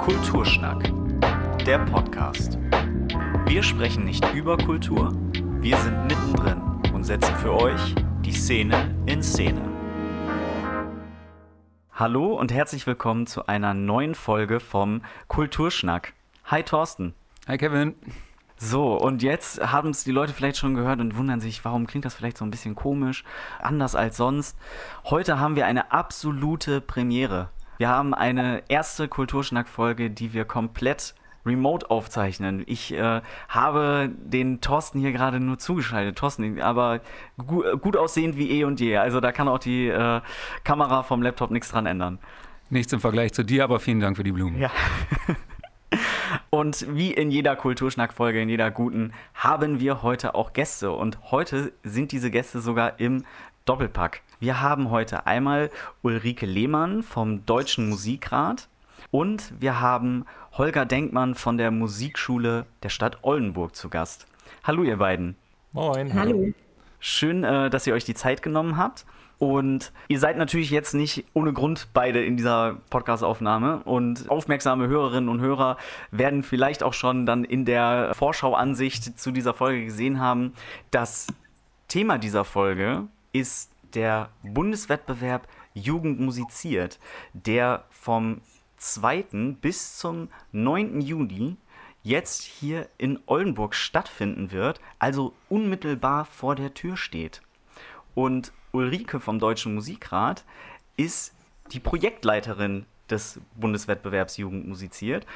Kulturschnack, der Podcast. Wir sprechen nicht über Kultur, wir sind mittendrin und setzen für euch die Szene in Szene. Hallo und herzlich willkommen zu einer neuen Folge vom Kulturschnack. Hi Thorsten. Hi Kevin. So, und jetzt haben es die Leute vielleicht schon gehört und wundern sich, warum klingt das vielleicht so ein bisschen komisch, anders als sonst. Heute haben wir eine absolute Premiere. Wir haben eine erste Kulturschnack-Folge, die wir komplett remote aufzeichnen. Ich äh, habe den Thorsten hier gerade nur zugeschaltet. Thorsten, aber gu gut aussehend wie eh und je. Also da kann auch die äh, Kamera vom Laptop nichts dran ändern. Nichts im Vergleich zu dir, aber vielen Dank für die Blumen. Ja. Und wie in jeder Kulturschnack-Folge, in jeder guten, haben wir heute auch Gäste. Und heute sind diese Gäste sogar im Doppelpack. Wir haben heute einmal Ulrike Lehmann vom Deutschen Musikrat und wir haben Holger Denkmann von der Musikschule der Stadt Oldenburg zu Gast. Hallo ihr beiden. Moin. Hallo. Schön, äh, dass ihr euch die Zeit genommen habt. Und ihr seid natürlich jetzt nicht ohne Grund beide in dieser Podcast-Aufnahme. Und aufmerksame Hörerinnen und Hörer werden vielleicht auch schon dann in der Vorschauansicht zu dieser Folge gesehen haben, das Thema dieser Folge ist der Bundeswettbewerb Jugend musiziert, der vom 2. bis zum 9. Juni jetzt hier in Oldenburg stattfinden wird, also unmittelbar vor der Tür steht. Und Ulrike vom Deutschen Musikrat ist die Projektleiterin des Bundeswettbewerbs Jugend musiziert.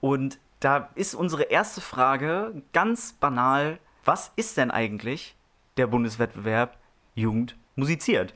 Und da ist unsere erste Frage ganz banal, was ist denn eigentlich der Bundeswettbewerb Jugend musiziert?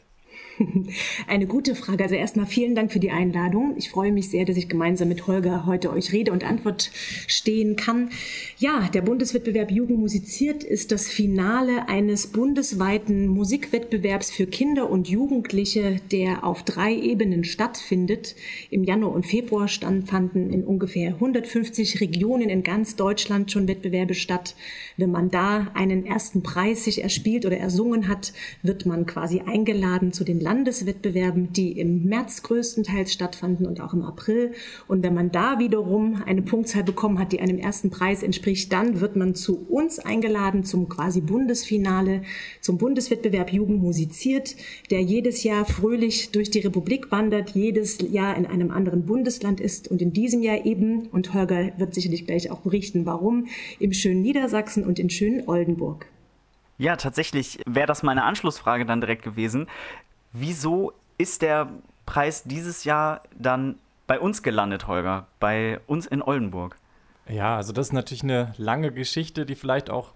Eine gute Frage. Also erstmal vielen Dank für die Einladung. Ich freue mich sehr, dass ich gemeinsam mit Holger heute euch Rede und Antwort stehen kann. Ja, der Bundeswettbewerb Jugend musiziert ist das Finale eines bundesweiten Musikwettbewerbs für Kinder und Jugendliche, der auf drei Ebenen stattfindet. Im Januar und Februar fanden in ungefähr 150 Regionen in ganz Deutschland schon Wettbewerbe statt. Wenn man da einen ersten Preis sich erspielt oder ersungen hat, wird man quasi eingeladen zu den Landeswettbewerben, die im März größtenteils stattfanden und auch im April. Und wenn man da wiederum eine Punktzahl bekommen hat, die einem ersten Preis entspricht, dann wird man zu uns eingeladen zum quasi Bundesfinale, zum Bundeswettbewerb Jugend musiziert, der jedes Jahr fröhlich durch die Republik wandert, jedes Jahr in einem anderen Bundesland ist und in diesem Jahr eben, und Holger wird sicherlich gleich auch berichten, warum, im schönen Niedersachsen und in schönen Oldenburg. Ja, tatsächlich wäre das meine Anschlussfrage dann direkt gewesen. Wieso ist der Preis dieses Jahr dann bei uns gelandet, Holger? Bei uns in Oldenburg? Ja, also das ist natürlich eine lange Geschichte, die vielleicht auch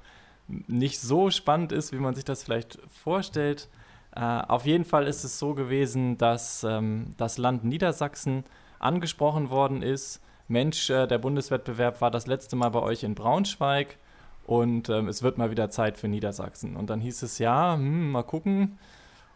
nicht so spannend ist, wie man sich das vielleicht vorstellt. Äh, auf jeden Fall ist es so gewesen, dass ähm, das Land Niedersachsen angesprochen worden ist. Mensch, äh, der Bundeswettbewerb war das letzte Mal bei euch in Braunschweig und ähm, es wird mal wieder Zeit für Niedersachsen. Und dann hieß es, ja, hm, mal gucken.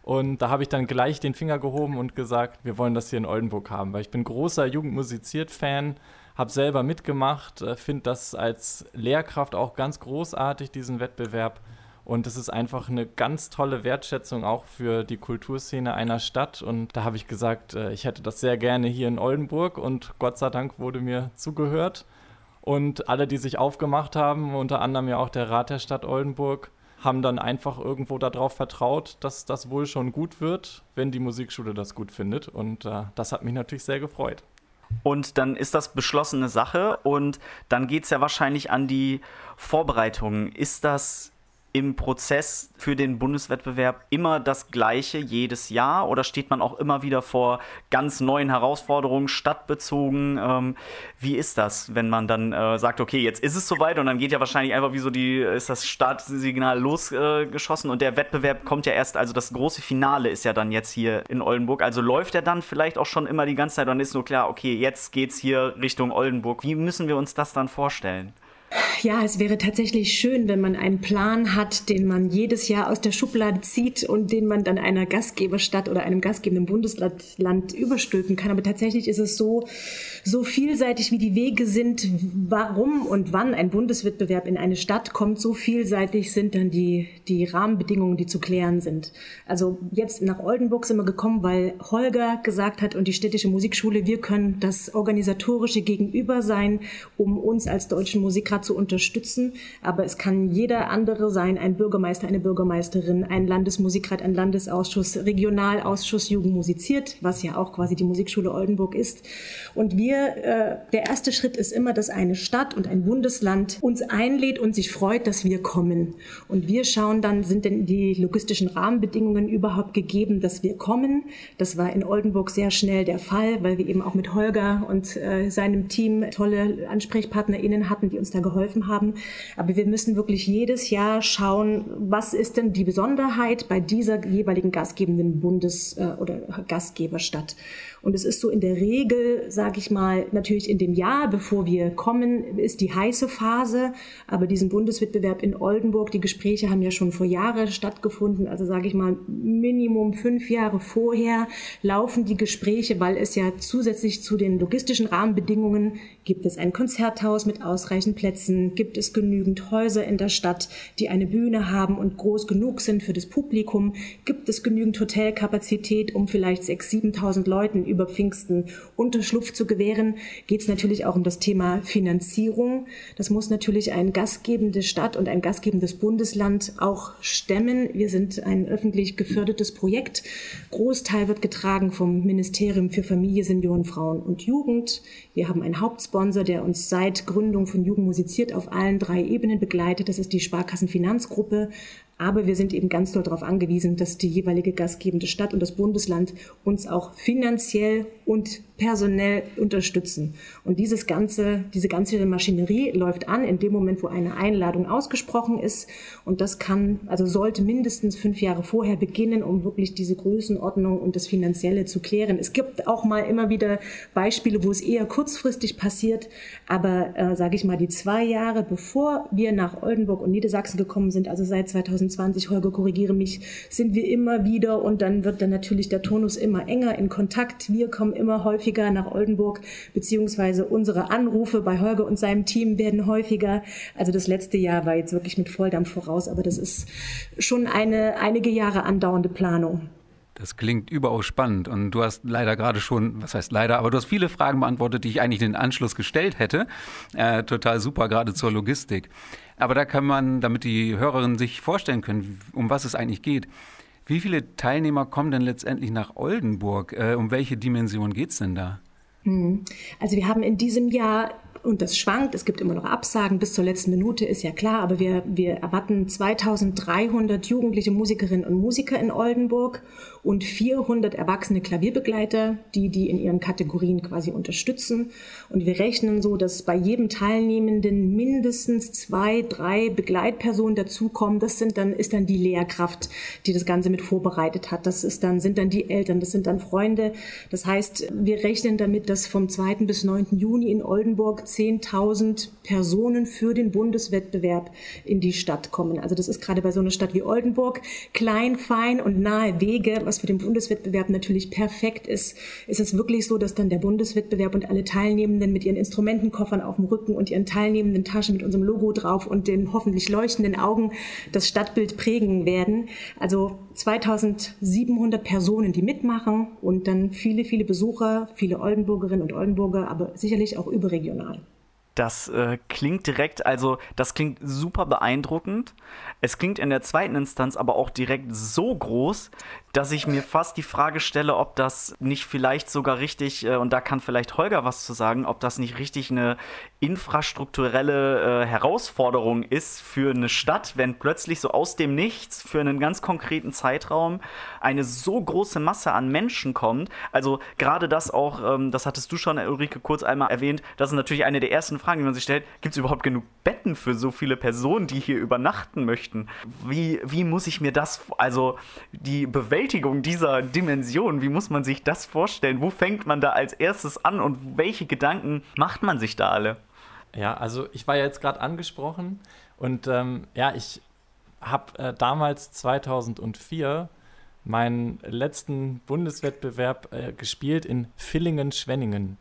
Und da habe ich dann gleich den Finger gehoben und gesagt, wir wollen das hier in Oldenburg haben, weil ich bin großer Jugendmusiziert-Fan, habe selber mitgemacht, äh, finde das als Lehrkraft auch ganz großartig, diesen Wettbewerb. Und es ist einfach eine ganz tolle Wertschätzung auch für die Kulturszene einer Stadt. Und da habe ich gesagt, äh, ich hätte das sehr gerne hier in Oldenburg. Und Gott sei Dank wurde mir zugehört. Und alle, die sich aufgemacht haben, unter anderem ja auch der Rat der Stadt Oldenburg, haben dann einfach irgendwo darauf vertraut, dass das wohl schon gut wird, wenn die Musikschule das gut findet. Und äh, das hat mich natürlich sehr gefreut. Und dann ist das beschlossene Sache und dann geht es ja wahrscheinlich an die Vorbereitungen. Ist das im Prozess für den Bundeswettbewerb immer das gleiche jedes Jahr oder steht man auch immer wieder vor ganz neuen Herausforderungen, stadtbezogen? Ähm, wie ist das, wenn man dann äh, sagt, okay, jetzt ist es soweit und dann geht ja wahrscheinlich einfach wie so die, ist das Startsignal losgeschossen äh, und der Wettbewerb kommt ja erst, also das große Finale ist ja dann jetzt hier in Oldenburg. Also läuft er dann vielleicht auch schon immer die ganze Zeit und ist nur klar, okay, jetzt geht's hier Richtung Oldenburg. Wie müssen wir uns das dann vorstellen? Ja, es wäre tatsächlich schön, wenn man einen Plan hat, den man jedes Jahr aus der Schublade zieht und den man dann einer Gastgeberstadt oder einem gastgebenden Bundesland überstülpen kann. Aber tatsächlich ist es so, so vielseitig wie die Wege sind, warum und wann ein Bundeswettbewerb in eine Stadt kommt, so vielseitig sind dann die, die Rahmenbedingungen, die zu klären sind. Also jetzt nach Oldenburg sind wir gekommen, weil Holger gesagt hat und die städtische Musikschule, wir können das organisatorische Gegenüber sein, um uns als deutschen Musikrat zu unterstützen. Aber es kann jeder andere sein, ein Bürgermeister, eine Bürgermeisterin, ein Landesmusikrat, ein Landesausschuss, Regionalausschuss Jugend musiziert, was ja auch quasi die Musikschule Oldenburg ist. Und wir, äh, der erste Schritt ist immer, dass eine Stadt und ein Bundesland uns einlädt und sich freut, dass wir kommen. Und wir schauen dann, sind denn die logistischen Rahmenbedingungen überhaupt gegeben, dass wir kommen. Das war in Oldenburg sehr schnell der Fall, weil wir eben auch mit Holger und äh, seinem Team tolle AnsprechpartnerInnen hatten, die uns da geholfen haben. Aber wir müssen wirklich jedes Jahr schauen, was ist denn die Besonderheit bei dieser jeweiligen gastgebenden Bundes- äh, oder Gastgeberstadt. Und es ist so in der Regel, sage ich mal, natürlich in dem Jahr, bevor wir kommen, ist die heiße Phase. Aber diesen Bundeswettbewerb in Oldenburg, die Gespräche haben ja schon vor Jahren stattgefunden. Also sage ich mal, Minimum fünf Jahre vorher laufen die Gespräche, weil es ja zusätzlich zu den logistischen Rahmenbedingungen gibt es ein Konzerthaus mit ausreichend Plätzen, gibt es genügend Häuser in der Stadt, die eine Bühne haben und groß genug sind für das Publikum, gibt es genügend Hotelkapazität, um vielleicht 6.000, 7.000 Leuten über Pfingsten Unterschlupf zu gewähren, geht es natürlich auch um das Thema Finanzierung. Das muss natürlich ein gastgebende Stadt und ein gastgebendes Bundesland auch stemmen. Wir sind ein öffentlich gefördertes Projekt. Großteil wird getragen vom Ministerium für Familie, Senioren, Frauen und Jugend. Wir haben einen Hauptsponsor, der uns seit Gründung von Jugend musiziert auf allen drei Ebenen begleitet. Das ist die Sparkassenfinanzgruppe. Aber wir sind eben ganz doll darauf angewiesen, dass die jeweilige gastgebende Stadt und das Bundesland uns auch finanziell und personell unterstützen. Und dieses ganze, diese ganze Maschinerie läuft an in dem Moment, wo eine Einladung ausgesprochen ist. Und das kann, also sollte mindestens fünf Jahre vorher beginnen, um wirklich diese Größenordnung und das Finanzielle zu klären. Es gibt auch mal immer wieder Beispiele, wo es eher kurzfristig passiert. Aber, äh, sage ich mal, die zwei Jahre, bevor wir nach Oldenburg und Niedersachsen gekommen sind, also seit 2020, Holger, korrigiere mich, sind wir immer wieder und dann wird dann natürlich der Tonus immer enger in Kontakt. Wir kommen immer häufiger nach Oldenburg, beziehungsweise unsere Anrufe bei Holger und seinem Team werden häufiger. Also das letzte Jahr war jetzt wirklich mit Volldampf voraus, aber das ist schon eine einige Jahre andauernde Planung. Das klingt überaus spannend und du hast leider gerade schon, was heißt leider, aber du hast viele Fragen beantwortet, die ich eigentlich den Anschluss gestellt hätte. Äh, total super, gerade zur Logistik. Aber da kann man, damit die Hörerinnen sich vorstellen können, um was es eigentlich geht, wie viele Teilnehmer kommen denn letztendlich nach Oldenburg? Äh, um welche Dimension geht es denn da? Hm. Also wir haben in diesem Jahr und das schwankt. Es gibt immer noch Absagen bis zur letzten Minute, ist ja klar. Aber wir, wir erwarten 2300 jugendliche Musikerinnen und Musiker in Oldenburg und 400 erwachsene Klavierbegleiter, die die in ihren Kategorien quasi unterstützen. Und wir rechnen so, dass bei jedem Teilnehmenden mindestens zwei, drei Begleitpersonen dazukommen. Das sind dann, ist dann die Lehrkraft, die das Ganze mit vorbereitet hat. Das ist dann, sind dann die Eltern, das sind dann Freunde. Das heißt, wir rechnen damit, dass vom 2. bis 9. Juni in Oldenburg 10.000 Personen für den Bundeswettbewerb in die Stadt kommen. Also das ist gerade bei so einer Stadt wie Oldenburg klein, fein und nahe Wege, was für den Bundeswettbewerb natürlich perfekt ist. Ist es wirklich so, dass dann der Bundeswettbewerb und alle Teilnehmenden mit ihren Instrumentenkoffern auf dem Rücken und ihren teilnehmenden Taschen mit unserem Logo drauf und den hoffentlich leuchtenden Augen das Stadtbild prägen werden. Also 2700 Personen, die mitmachen und dann viele, viele Besucher, viele Oldenburgerinnen und Oldenburger, aber sicherlich auch überregional. Das äh, klingt direkt, also das klingt super beeindruckend. Es klingt in der zweiten Instanz aber auch direkt so groß, dass ich mir fast die Frage stelle, ob das nicht vielleicht sogar richtig, äh, und da kann vielleicht Holger was zu sagen, ob das nicht richtig eine infrastrukturelle äh, Herausforderung ist für eine Stadt, wenn plötzlich so aus dem Nichts für einen ganz konkreten Zeitraum eine so große Masse an Menschen kommt. Also gerade das auch, ähm, das hattest du schon, Ulrike, kurz einmal erwähnt, das ist natürlich eine der ersten Fragen, die man sich stellt. Gibt es überhaupt genug Betten für so viele Personen, die hier übernachten möchten? Wie, wie muss ich mir das, also die Bewältigung Bewältigung dieser Dimension, wie muss man sich das vorstellen? Wo fängt man da als erstes an und welche Gedanken macht man sich da alle? Ja, also ich war ja jetzt gerade angesprochen und ähm, ja, ich habe äh, damals 2004 meinen letzten Bundeswettbewerb äh, gespielt in Villingen-Schwenningen.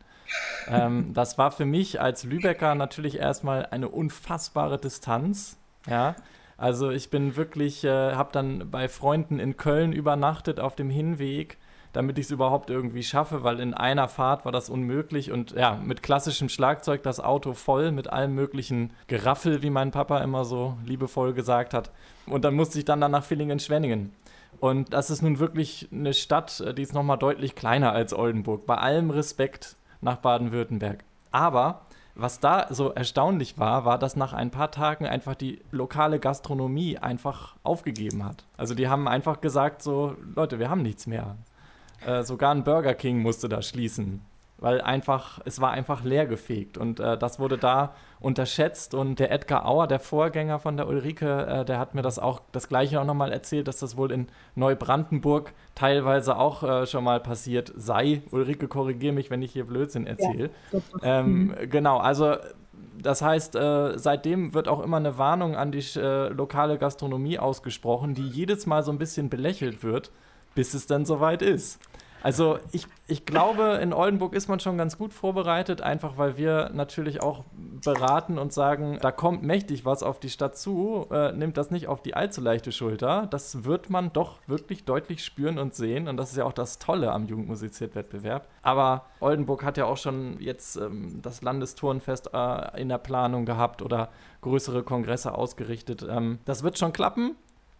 ähm, das war für mich als Lübecker natürlich erstmal eine unfassbare Distanz. Ja, also ich bin wirklich, äh, habe dann bei Freunden in Köln übernachtet auf dem Hinweg, damit ich es überhaupt irgendwie schaffe, weil in einer Fahrt war das unmöglich und ja, mit klassischem Schlagzeug das Auto voll mit allem möglichen Geraffel, wie mein Papa immer so liebevoll gesagt hat. Und dann musste ich dann, nach Villingen-Schwenningen. Und das ist nun wirklich eine Stadt, äh, die ist nochmal deutlich kleiner als Oldenburg. Bei allem Respekt nach Baden-Württemberg. Aber was da so erstaunlich war, war, dass nach ein paar Tagen einfach die lokale Gastronomie einfach aufgegeben hat. Also die haben einfach gesagt so, Leute, wir haben nichts mehr. Äh, sogar ein Burger King musste da schließen weil einfach, es war einfach leergefegt und äh, das wurde da unterschätzt und der Edgar Auer, der Vorgänger von der Ulrike, äh, der hat mir das auch, das gleiche auch nochmal erzählt, dass das wohl in Neubrandenburg teilweise auch äh, schon mal passiert sei. Ulrike, korrigiere mich, wenn ich hier Blödsinn erzähle. Ja, ähm, mhm. Genau, also das heißt, äh, seitdem wird auch immer eine Warnung an die äh, lokale Gastronomie ausgesprochen, die jedes Mal so ein bisschen belächelt wird, bis es dann soweit ist. Also ich, ich glaube, in Oldenburg ist man schon ganz gut vorbereitet, einfach weil wir natürlich auch beraten und sagen, da kommt mächtig was auf die Stadt zu, äh, nimmt das nicht auf die allzu leichte Schulter. Das wird man doch wirklich deutlich spüren und sehen und das ist ja auch das Tolle am Jugendmusiziert-Wettbewerb. Aber Oldenburg hat ja auch schon jetzt ähm, das Landesturnfest äh, in der Planung gehabt oder größere Kongresse ausgerichtet. Ähm, das wird schon klappen,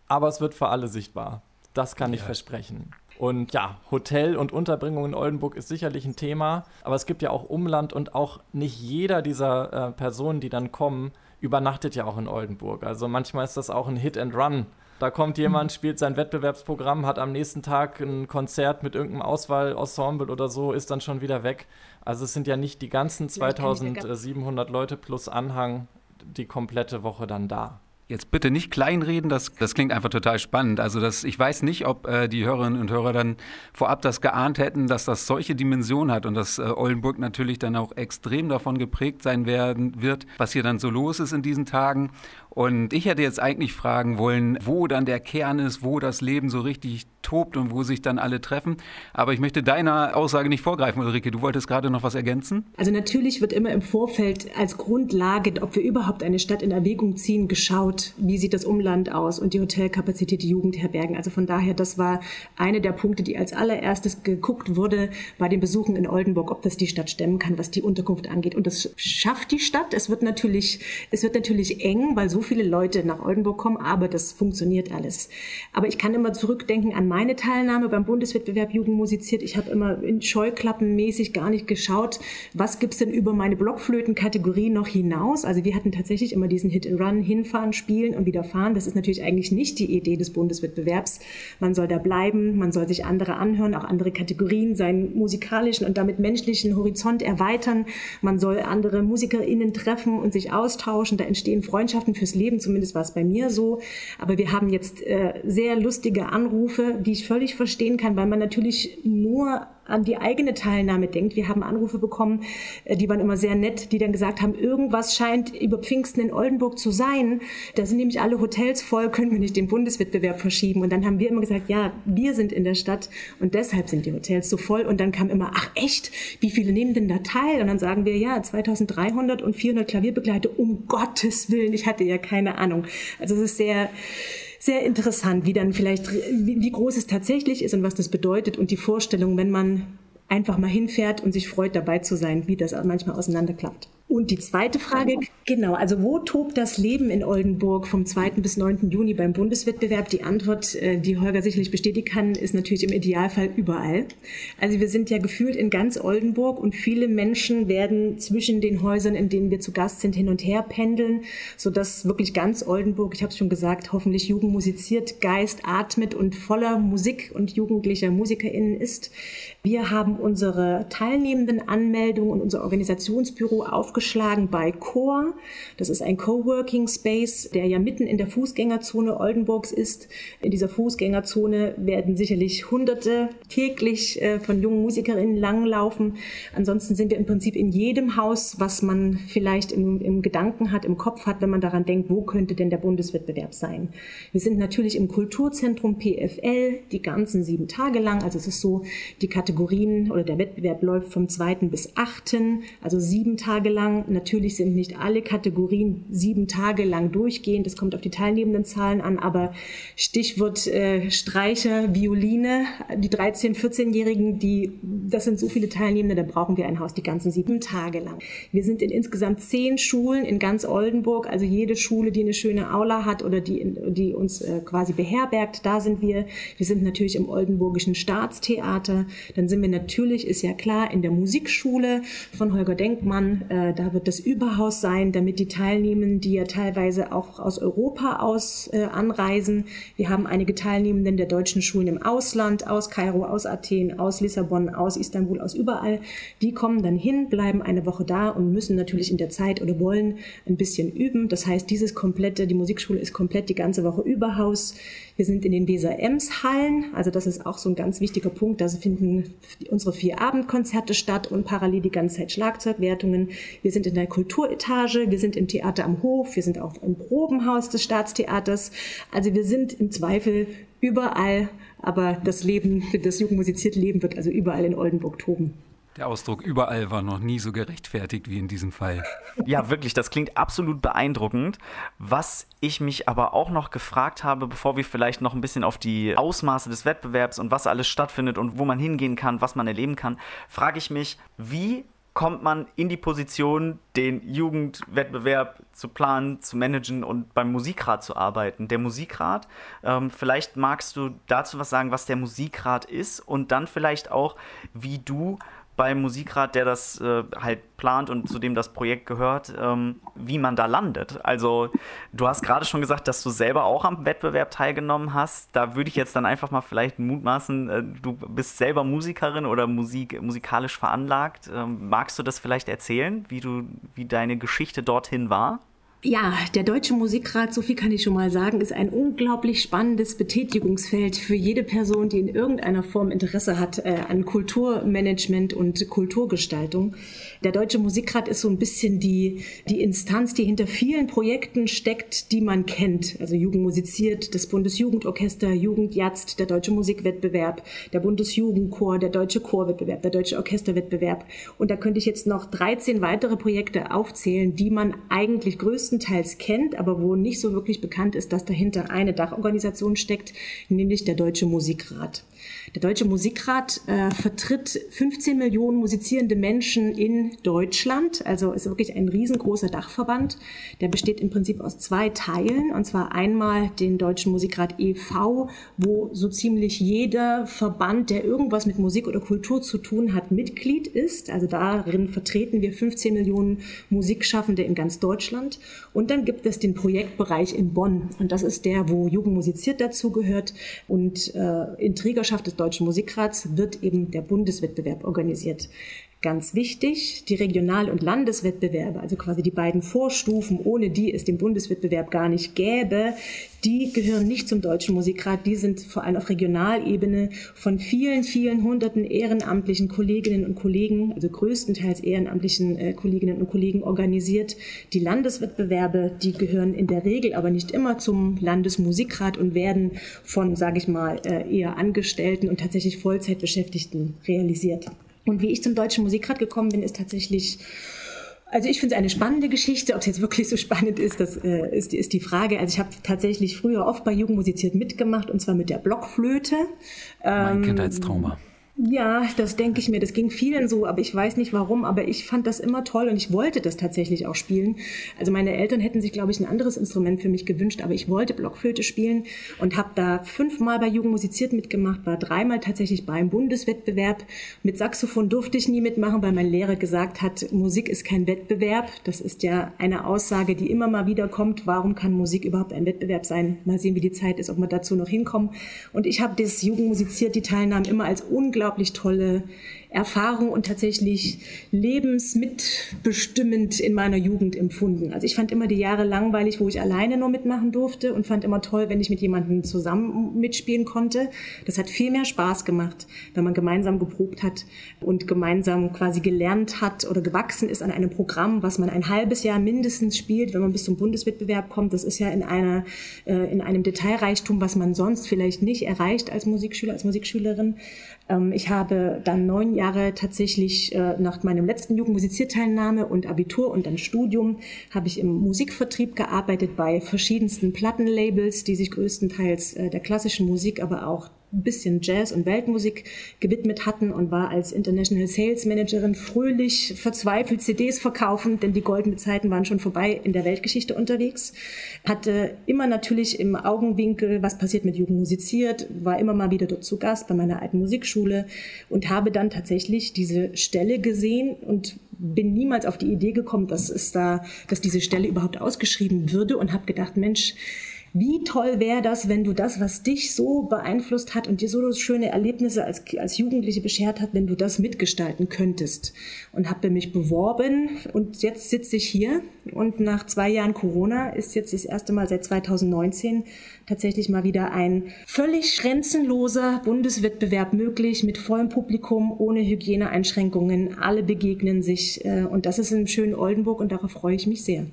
aber es wird für alle sichtbar. Das kann ja. ich versprechen. Und ja, Hotel und Unterbringung in Oldenburg ist sicherlich ein Thema, aber es gibt ja auch Umland und auch nicht jeder dieser äh, Personen, die dann kommen, übernachtet ja auch in Oldenburg. Also manchmal ist das auch ein Hit and Run. Da kommt jemand, spielt sein Wettbewerbsprogramm, hat am nächsten Tag ein Konzert mit irgendeinem Auswahlensemble oder so, ist dann schon wieder weg. Also es sind ja nicht die ganzen 2700 Leute plus Anhang die komplette Woche dann da. Jetzt bitte nicht kleinreden, das, das klingt einfach total spannend. Also das, ich weiß nicht, ob äh, die Hörerinnen und Hörer dann vorab das geahnt hätten, dass das solche Dimensionen hat und dass äh, Oldenburg natürlich dann auch extrem davon geprägt sein werden wird, was hier dann so los ist in diesen Tagen. Und ich hätte jetzt eigentlich fragen wollen, wo dann der Kern ist, wo das Leben so richtig tobt und wo sich dann alle treffen. Aber ich möchte deiner Aussage nicht vorgreifen, Ulrike. Du wolltest gerade noch was ergänzen? Also natürlich wird immer im Vorfeld als Grundlage, ob wir überhaupt eine Stadt in Erwägung ziehen, geschaut, wie sieht das Umland aus und die Hotelkapazität, die Jugendherbergen. Also von daher, das war eine der Punkte, die als allererstes geguckt wurde bei den Besuchen in Oldenburg, ob das die Stadt stemmen kann, was die Unterkunft angeht. Und das schafft die Stadt. Es wird natürlich, es wird natürlich eng, weil so viele Leute nach Oldenburg kommen, aber das funktioniert alles. Aber ich kann immer zurückdenken an meine Teilnahme beim Bundeswettbewerb Jugend musiziert. Ich habe immer in Scheuklappenmäßig gar nicht geschaut, was gibt's denn über meine Blockflöten-Kategorie noch hinaus. Also wir hatten tatsächlich immer diesen Hit and Run, hinfahren, spielen und wieder fahren. Das ist natürlich eigentlich nicht die Idee des Bundeswettbewerbs. Man soll da bleiben, man soll sich andere anhören, auch andere Kategorien, seinen musikalischen und damit menschlichen Horizont erweitern. Man soll andere MusikerInnen treffen und sich austauschen. Da entstehen Freundschaften fürs Leben, zumindest war es bei mir so. Aber wir haben jetzt äh, sehr lustige Anrufe, die ich völlig verstehen kann, weil man natürlich nur an die eigene Teilnahme denkt. Wir haben Anrufe bekommen, äh, die waren immer sehr nett, die dann gesagt haben, irgendwas scheint über Pfingsten in Oldenburg zu sein. Da sind nämlich alle Hotels voll, können wir nicht den Bundeswettbewerb verschieben. Und dann haben wir immer gesagt, ja, wir sind in der Stadt und deshalb sind die Hotels so voll. Und dann kam immer, ach echt, wie viele nehmen denn da teil? Und dann sagen wir, ja, 2300 und 400 Klavierbegleiter, um Gottes Willen, ich hatte ja keine Ahnung. Also es ist sehr, sehr interessant, wie dann vielleicht, wie, wie groß es tatsächlich ist und was das bedeutet und die Vorstellung, wenn man einfach mal hinfährt und sich freut, dabei zu sein, wie das manchmal auseinanderklappt. Und die zweite Frage, genau, also wo tobt das Leben in Oldenburg vom 2. bis 9. Juni beim Bundeswettbewerb? Die Antwort, äh, die Holger sicherlich bestätigen kann, ist natürlich im Idealfall überall. Also wir sind ja gefühlt in ganz Oldenburg und viele Menschen werden zwischen den Häusern, in denen wir zu Gast sind, hin und her pendeln, sodass wirklich ganz Oldenburg, ich habe es schon gesagt, hoffentlich Jugend musiziert, Geist atmet und voller Musik und jugendlicher MusikerInnen ist. Wir haben unsere teilnehmenden Anmeldungen und unser Organisationsbüro aufgeschlagen bei Core. Das ist ein Coworking Space, der ja mitten in der Fußgängerzone Oldenburgs ist. In dieser Fußgängerzone werden sicherlich Hunderte täglich äh, von jungen Musikerinnen langlaufen. Ansonsten sind wir im Prinzip in jedem Haus, was man vielleicht im, im Gedanken hat, im Kopf hat, wenn man daran denkt, wo könnte denn der Bundeswettbewerb sein. Wir sind natürlich im Kulturzentrum PFL die ganzen sieben Tage lang. Also es ist so, die Kategorien oder der Wettbewerb läuft vom 2. bis 8., also sieben Tage lang. Natürlich sind nicht alle Kategorien sieben Tage lang durchgehend. Das kommt auf die teilnehmenden Zahlen an, aber Stichwort äh, Streicher, Violine, die 13-, 14-Jährigen, die, das sind so viele Teilnehmende, da brauchen wir ein Haus die ganzen sieben Tage lang. Wir sind in insgesamt zehn Schulen in ganz Oldenburg, also jede Schule, die eine schöne Aula hat oder die, die uns äh, quasi beherbergt, da sind wir. Wir sind natürlich im Oldenburgischen Staatstheater. Dann sind wir natürlich, ist ja klar, in der Musikschule von Holger Denkmann. Äh, da wird das Überhaus sein, damit die Teilnehmenden, die ja teilweise auch aus Europa aus äh, anreisen. Wir haben einige Teilnehmenden der deutschen Schulen im Ausland, aus Kairo, aus Athen, aus Lissabon, aus Istanbul, aus überall. Die kommen dann hin, bleiben eine Woche da und müssen natürlich in der Zeit oder wollen ein bisschen üben. Das heißt, dieses komplette, die Musikschule ist komplett die ganze Woche Überhaus. Wir sind in den Weser-Ems-Hallen, also das ist auch so ein ganz wichtiger Punkt. Da finden unsere vier Abendkonzerte statt und parallel die ganze Zeit Schlagzeugwertungen. Wir sind in der Kulturetage, wir sind im Theater am Hof, wir sind auch im Probenhaus des Staatstheaters. Also wir sind im Zweifel überall, aber das Leben, das jugendmusizierte Leben wird also überall in Oldenburg toben. Der Ausdruck überall war noch nie so gerechtfertigt wie in diesem Fall. Ja, wirklich, das klingt absolut beeindruckend. Was ich mich aber auch noch gefragt habe, bevor wir vielleicht noch ein bisschen auf die Ausmaße des Wettbewerbs und was alles stattfindet und wo man hingehen kann, was man erleben kann, frage ich mich, wie kommt man in die Position, den Jugendwettbewerb zu planen, zu managen und beim Musikrat zu arbeiten. Der Musikrat, ähm, vielleicht magst du dazu was sagen, was der Musikrat ist und dann vielleicht auch, wie du beim Musikrat, der das äh, halt plant und zu dem das Projekt gehört, ähm, wie man da landet. Also du hast gerade schon gesagt, dass du selber auch am Wettbewerb teilgenommen hast. Da würde ich jetzt dann einfach mal vielleicht mutmaßen, äh, du bist selber Musikerin oder Musik, musikalisch veranlagt. Ähm, magst du das vielleicht erzählen, wie du, wie deine Geschichte dorthin war? Ja, der Deutsche Musikrat, so viel kann ich schon mal sagen, ist ein unglaublich spannendes Betätigungsfeld für jede Person, die in irgendeiner Form Interesse hat äh, an Kulturmanagement und Kulturgestaltung. Der Deutsche Musikrat ist so ein bisschen die, die Instanz, die hinter vielen Projekten steckt, die man kennt. Also Jugend musiziert, das Bundesjugendorchester, Jugendjatzt, der Deutsche Musikwettbewerb, der Bundesjugendchor, der Deutsche Chorwettbewerb, der Deutsche Orchesterwettbewerb. Und da könnte ich jetzt noch 13 weitere Projekte aufzählen, die man eigentlich größtenteils größtenteils kennt, aber wo nicht so wirklich bekannt ist, dass dahinter eine Dachorganisation steckt, nämlich der Deutsche Musikrat. Der Deutsche Musikrat äh, vertritt 15 Millionen musizierende Menschen in Deutschland, also ist wirklich ein riesengroßer Dachverband. Der besteht im Prinzip aus zwei Teilen, und zwar einmal den Deutschen Musikrat e.V., wo so ziemlich jeder Verband, der irgendwas mit Musik oder Kultur zu tun hat, Mitglied ist. Also darin vertreten wir 15 Millionen Musikschaffende in ganz Deutschland. Und dann gibt es den Projektbereich in Bonn. Und das ist der, wo Jugend musiziert dazugehört. Und äh, in Trägerschaft des Deutschen Musikrats wird eben der Bundeswettbewerb organisiert. Ganz wichtig, die Regional- und Landeswettbewerbe, also quasi die beiden Vorstufen, ohne die es den Bundeswettbewerb gar nicht gäbe, die gehören nicht zum Deutschen Musikrat. Die sind vor allem auf Regionalebene von vielen, vielen hunderten ehrenamtlichen Kolleginnen und Kollegen, also größtenteils ehrenamtlichen äh, Kolleginnen und Kollegen organisiert. Die Landeswettbewerbe, die gehören in der Regel aber nicht immer zum Landesmusikrat und werden von, sage ich mal, äh, eher Angestellten und tatsächlich Vollzeitbeschäftigten realisiert. Und wie ich zum Deutschen Musikrat gekommen bin, ist tatsächlich also ich finde es eine spannende Geschichte. Ob es jetzt wirklich so spannend ist, das äh, ist, ist die Frage. Also ich habe tatsächlich früher oft bei Jugendmusiziert mitgemacht und zwar mit der Blockflöte. Mein ähm, Kindheitstrauma. Ja, das denke ich mir. Das ging vielen so, aber ich weiß nicht warum. Aber ich fand das immer toll und ich wollte das tatsächlich auch spielen. Also meine Eltern hätten sich, glaube ich, ein anderes Instrument für mich gewünscht, aber ich wollte Blockflöte spielen und habe da fünfmal bei Jugend musiziert mitgemacht, war dreimal tatsächlich beim Bundeswettbewerb. Mit Saxophon durfte ich nie mitmachen, weil mein Lehrer gesagt hat, Musik ist kein Wettbewerb. Das ist ja eine Aussage, die immer mal wieder kommt. Warum kann Musik überhaupt ein Wettbewerb sein? Mal sehen, wie die Zeit ist, ob wir dazu noch hinkommen. Und ich habe das Jugend musiziert, die Teilnahmen immer als unglaublich unglaublich tolle Erfahrung und tatsächlich lebensmitbestimmend in meiner Jugend empfunden. Also ich fand immer die Jahre langweilig, wo ich alleine nur mitmachen durfte und fand immer toll, wenn ich mit jemandem zusammen mitspielen konnte. Das hat viel mehr Spaß gemacht, wenn man gemeinsam geprobt hat und gemeinsam quasi gelernt hat oder gewachsen ist an einem Programm, was man ein halbes Jahr mindestens spielt, wenn man bis zum Bundeswettbewerb kommt. Das ist ja in einer äh, in einem Detailreichtum, was man sonst vielleicht nicht erreicht als Musikschüler, als Musikschülerin. Ähm, ich habe dann neun Jahre tatsächlich äh, nach meinem letzten Jugendmusizierteilnahme und Abitur und dann Studium habe ich im Musikvertrieb gearbeitet bei verschiedensten Plattenlabels, die sich größtenteils äh, der klassischen Musik, aber auch ein bisschen Jazz und Weltmusik gewidmet hatten und war als International Sales Managerin fröhlich, verzweifelt CDs verkaufen, denn die goldenen Zeiten waren schon vorbei in der Weltgeschichte unterwegs. Hatte immer natürlich im Augenwinkel, was passiert mit Jugend musiziert, war immer mal wieder dort zu Gast bei meiner alten Musikschule und habe dann tatsächlich diese Stelle gesehen und bin niemals auf die Idee gekommen, dass es da, dass diese Stelle überhaupt ausgeschrieben würde und habe gedacht, Mensch, wie toll wäre das, wenn du das, was dich so beeinflusst hat und dir so schöne Erlebnisse als, als Jugendliche beschert hat, wenn du das mitgestalten könntest. Und habe mich beworben und jetzt sitze ich hier und nach zwei Jahren Corona ist jetzt das erste Mal seit 2019 tatsächlich mal wieder ein völlig grenzenloser Bundeswettbewerb möglich mit vollem Publikum, ohne Hygieneeinschränkungen. Alle begegnen sich äh, und das ist im schönen Oldenburg und darauf freue ich mich sehr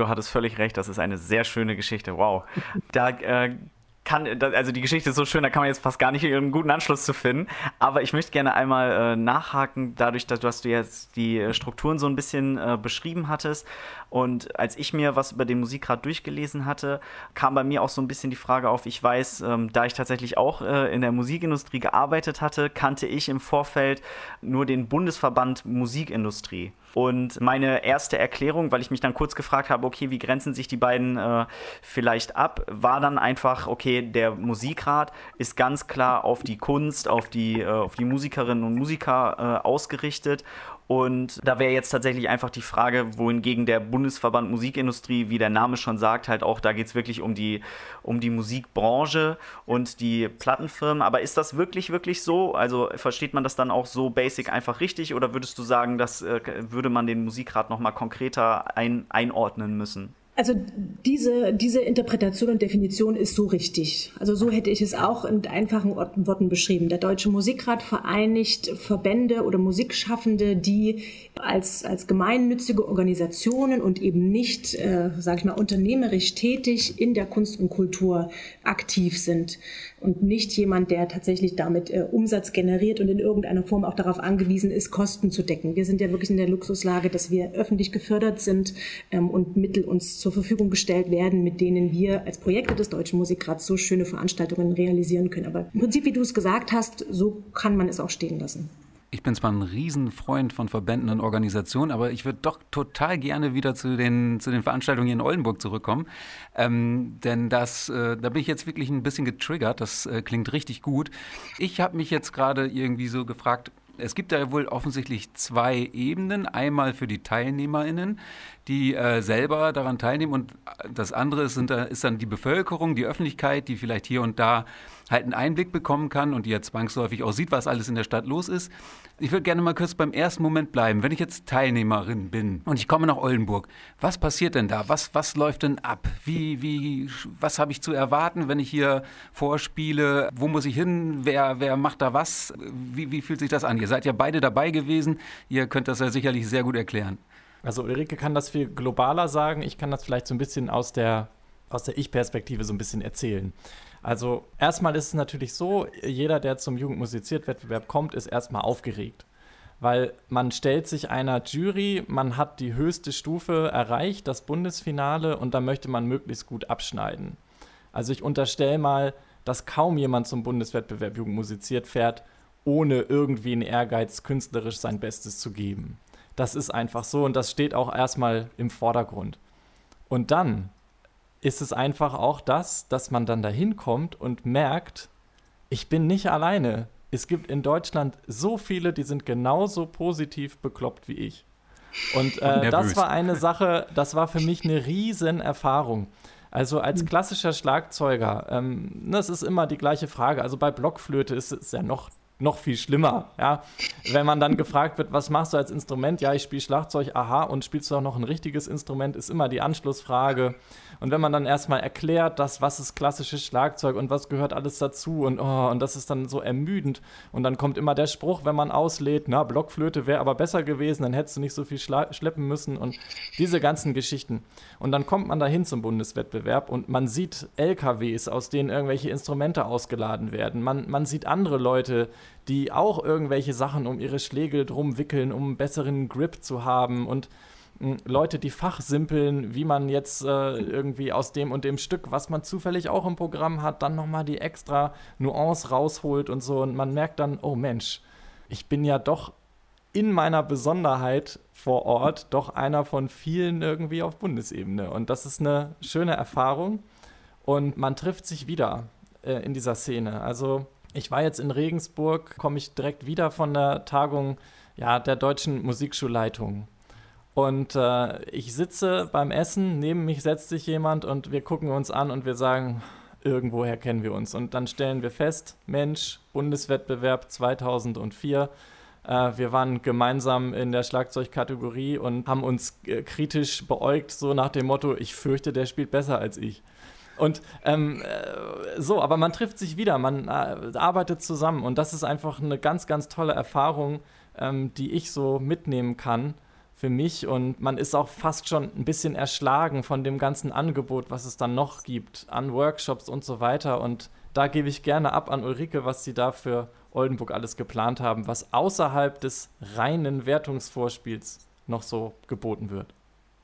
du hattest völlig recht, das ist eine sehr schöne Geschichte. Wow. Da äh, kann, also die Geschichte ist so schön, da kann man jetzt fast gar nicht einen guten Anschluss zu finden. Aber ich möchte gerne einmal äh, nachhaken, dadurch, dass, dass, du jetzt die Strukturen so ein bisschen äh, beschrieben hattest. Und als ich mir was über den Musikrat durchgelesen hatte, kam bei mir auch so ein bisschen die Frage auf, ich weiß, ähm, da ich tatsächlich auch äh, in der Musikindustrie gearbeitet hatte, kannte ich im Vorfeld nur den Bundesverband Musikindustrie. Und meine erste Erklärung, weil ich mich dann kurz gefragt habe, okay, wie grenzen sich die beiden äh, vielleicht ab, war dann einfach, okay, der Musikrat ist ganz klar auf die Kunst, auf die, äh, auf die Musikerinnen und Musiker äh, ausgerichtet und da wäre jetzt tatsächlich einfach die Frage, wohingegen der Bundesverband Musikindustrie, wie der Name schon sagt, halt auch, da geht es wirklich um die, um die Musikbranche und die Plattenfirmen. Aber ist das wirklich, wirklich so? Also versteht man das dann auch so basic einfach richtig oder würdest du sagen, das äh, würde man den Musikrat nochmal konkreter ein, einordnen müssen? Also diese, diese Interpretation und Definition ist so richtig. Also so hätte ich es auch in einfachen Worten beschrieben. Der Deutsche Musikrat vereinigt Verbände oder Musikschaffende, die als, als gemeinnützige Organisationen und eben nicht, äh, sage ich mal, unternehmerisch tätig in der Kunst und Kultur aktiv sind und nicht jemand, der tatsächlich damit äh, Umsatz generiert und in irgendeiner Form auch darauf angewiesen ist, Kosten zu decken. Wir sind ja wirklich in der Luxuslage, dass wir öffentlich gefördert sind ähm, und Mittel uns zur Verfügung gestellt werden, mit denen wir als Projekte des Deutschen Musikrats so schöne Veranstaltungen realisieren können. Aber im Prinzip, wie du es gesagt hast, so kann man es auch stehen lassen. Ich bin zwar ein Riesenfreund von Verbänden und Organisationen, aber ich würde doch total gerne wieder zu den, zu den Veranstaltungen hier in Oldenburg zurückkommen. Ähm, denn das, äh, da bin ich jetzt wirklich ein bisschen getriggert. Das äh, klingt richtig gut. Ich habe mich jetzt gerade irgendwie so gefragt, es gibt da wohl offensichtlich zwei Ebenen. Einmal für die TeilnehmerInnen, die äh, selber daran teilnehmen und das andere ist, sind, ist dann die Bevölkerung, die Öffentlichkeit, die vielleicht hier und da halt einen Einblick bekommen kann und die ja zwangsläufig auch sieht, was alles in der Stadt los ist. Ich würde gerne mal kurz beim ersten Moment bleiben. Wenn ich jetzt Teilnehmerin bin und ich komme nach Oldenburg, was passiert denn da? Was, was läuft denn ab? Wie, wie, was habe ich zu erwarten, wenn ich hier vorspiele? Wo muss ich hin? Wer, wer macht da was? Wie, wie fühlt sich das an? Ihr seid ja beide dabei gewesen. Ihr könnt das ja sicherlich sehr gut erklären. Also Ulrike kann das viel globaler sagen. Ich kann das vielleicht so ein bisschen aus der, aus der Ich-Perspektive so ein bisschen erzählen. Also erstmal ist es natürlich so, jeder, der zum Jugendmusiziert-Wettbewerb kommt, ist erstmal aufgeregt. Weil man stellt sich einer Jury, man hat die höchste Stufe erreicht, das Bundesfinale, und da möchte man möglichst gut abschneiden. Also ich unterstelle mal, dass kaum jemand zum Bundeswettbewerb Jugendmusiziert fährt, ohne irgendwie einen Ehrgeiz, künstlerisch sein Bestes zu geben. Das ist einfach so und das steht auch erstmal im Vordergrund. Und dann ist es einfach auch das, dass man dann dahin kommt und merkt, ich bin nicht alleine. Es gibt in Deutschland so viele, die sind genauso positiv bekloppt wie ich. Und äh, das war eine Sache, das war für mich eine riesen Erfahrung. Also als hm. klassischer Schlagzeuger, ähm, das ist immer die gleiche Frage. Also bei Blockflöte ist es ja noch noch viel schlimmer. Ja? Wenn man dann gefragt wird, was machst du als Instrument? Ja, ich spiele Schlagzeug, aha, und spielst du auch noch ein richtiges Instrument, ist immer die Anschlussfrage. Und wenn man dann erstmal erklärt, dass, was ist klassisches Schlagzeug und was gehört alles dazu und, oh, und das ist dann so ermüdend. Und dann kommt immer der Spruch, wenn man auslädt, na, Blockflöte wäre aber besser gewesen, dann hättest du nicht so viel schleppen müssen und diese ganzen Geschichten. Und dann kommt man dahin zum Bundeswettbewerb und man sieht LKWs, aus denen irgendwelche Instrumente ausgeladen werden. Man, man sieht andere Leute, die auch irgendwelche Sachen um ihre Schlägel drum wickeln, um einen besseren Grip zu haben und Leute, die fachsimpeln, wie man jetzt äh, irgendwie aus dem und dem Stück, was man zufällig auch im Programm hat, dann nochmal die extra Nuance rausholt und so. Und man merkt dann, oh Mensch, ich bin ja doch in meiner Besonderheit vor Ort doch einer von vielen irgendwie auf Bundesebene. Und das ist eine schöne Erfahrung. Und man trifft sich wieder äh, in dieser Szene. Also ich war jetzt in Regensburg, komme ich direkt wieder von der Tagung ja, der deutschen Musikschulleitung. Und äh, ich sitze beim Essen, neben mich setzt sich jemand und wir gucken uns an und wir sagen, irgendwoher kennen wir uns. Und dann stellen wir fest, Mensch, Bundeswettbewerb 2004. Äh, wir waren gemeinsam in der Schlagzeugkategorie und haben uns äh, kritisch beäugt, so nach dem Motto, ich fürchte, der spielt besser als ich. Und ähm, äh, so, aber man trifft sich wieder, man arbeitet zusammen und das ist einfach eine ganz, ganz tolle Erfahrung, ähm, die ich so mitnehmen kann für mich und man ist auch fast schon ein bisschen erschlagen von dem ganzen Angebot, was es dann noch gibt an Workshops und so weiter. Und da gebe ich gerne ab an Ulrike, was sie da für Oldenburg alles geplant haben, was außerhalb des reinen Wertungsvorspiels noch so geboten wird.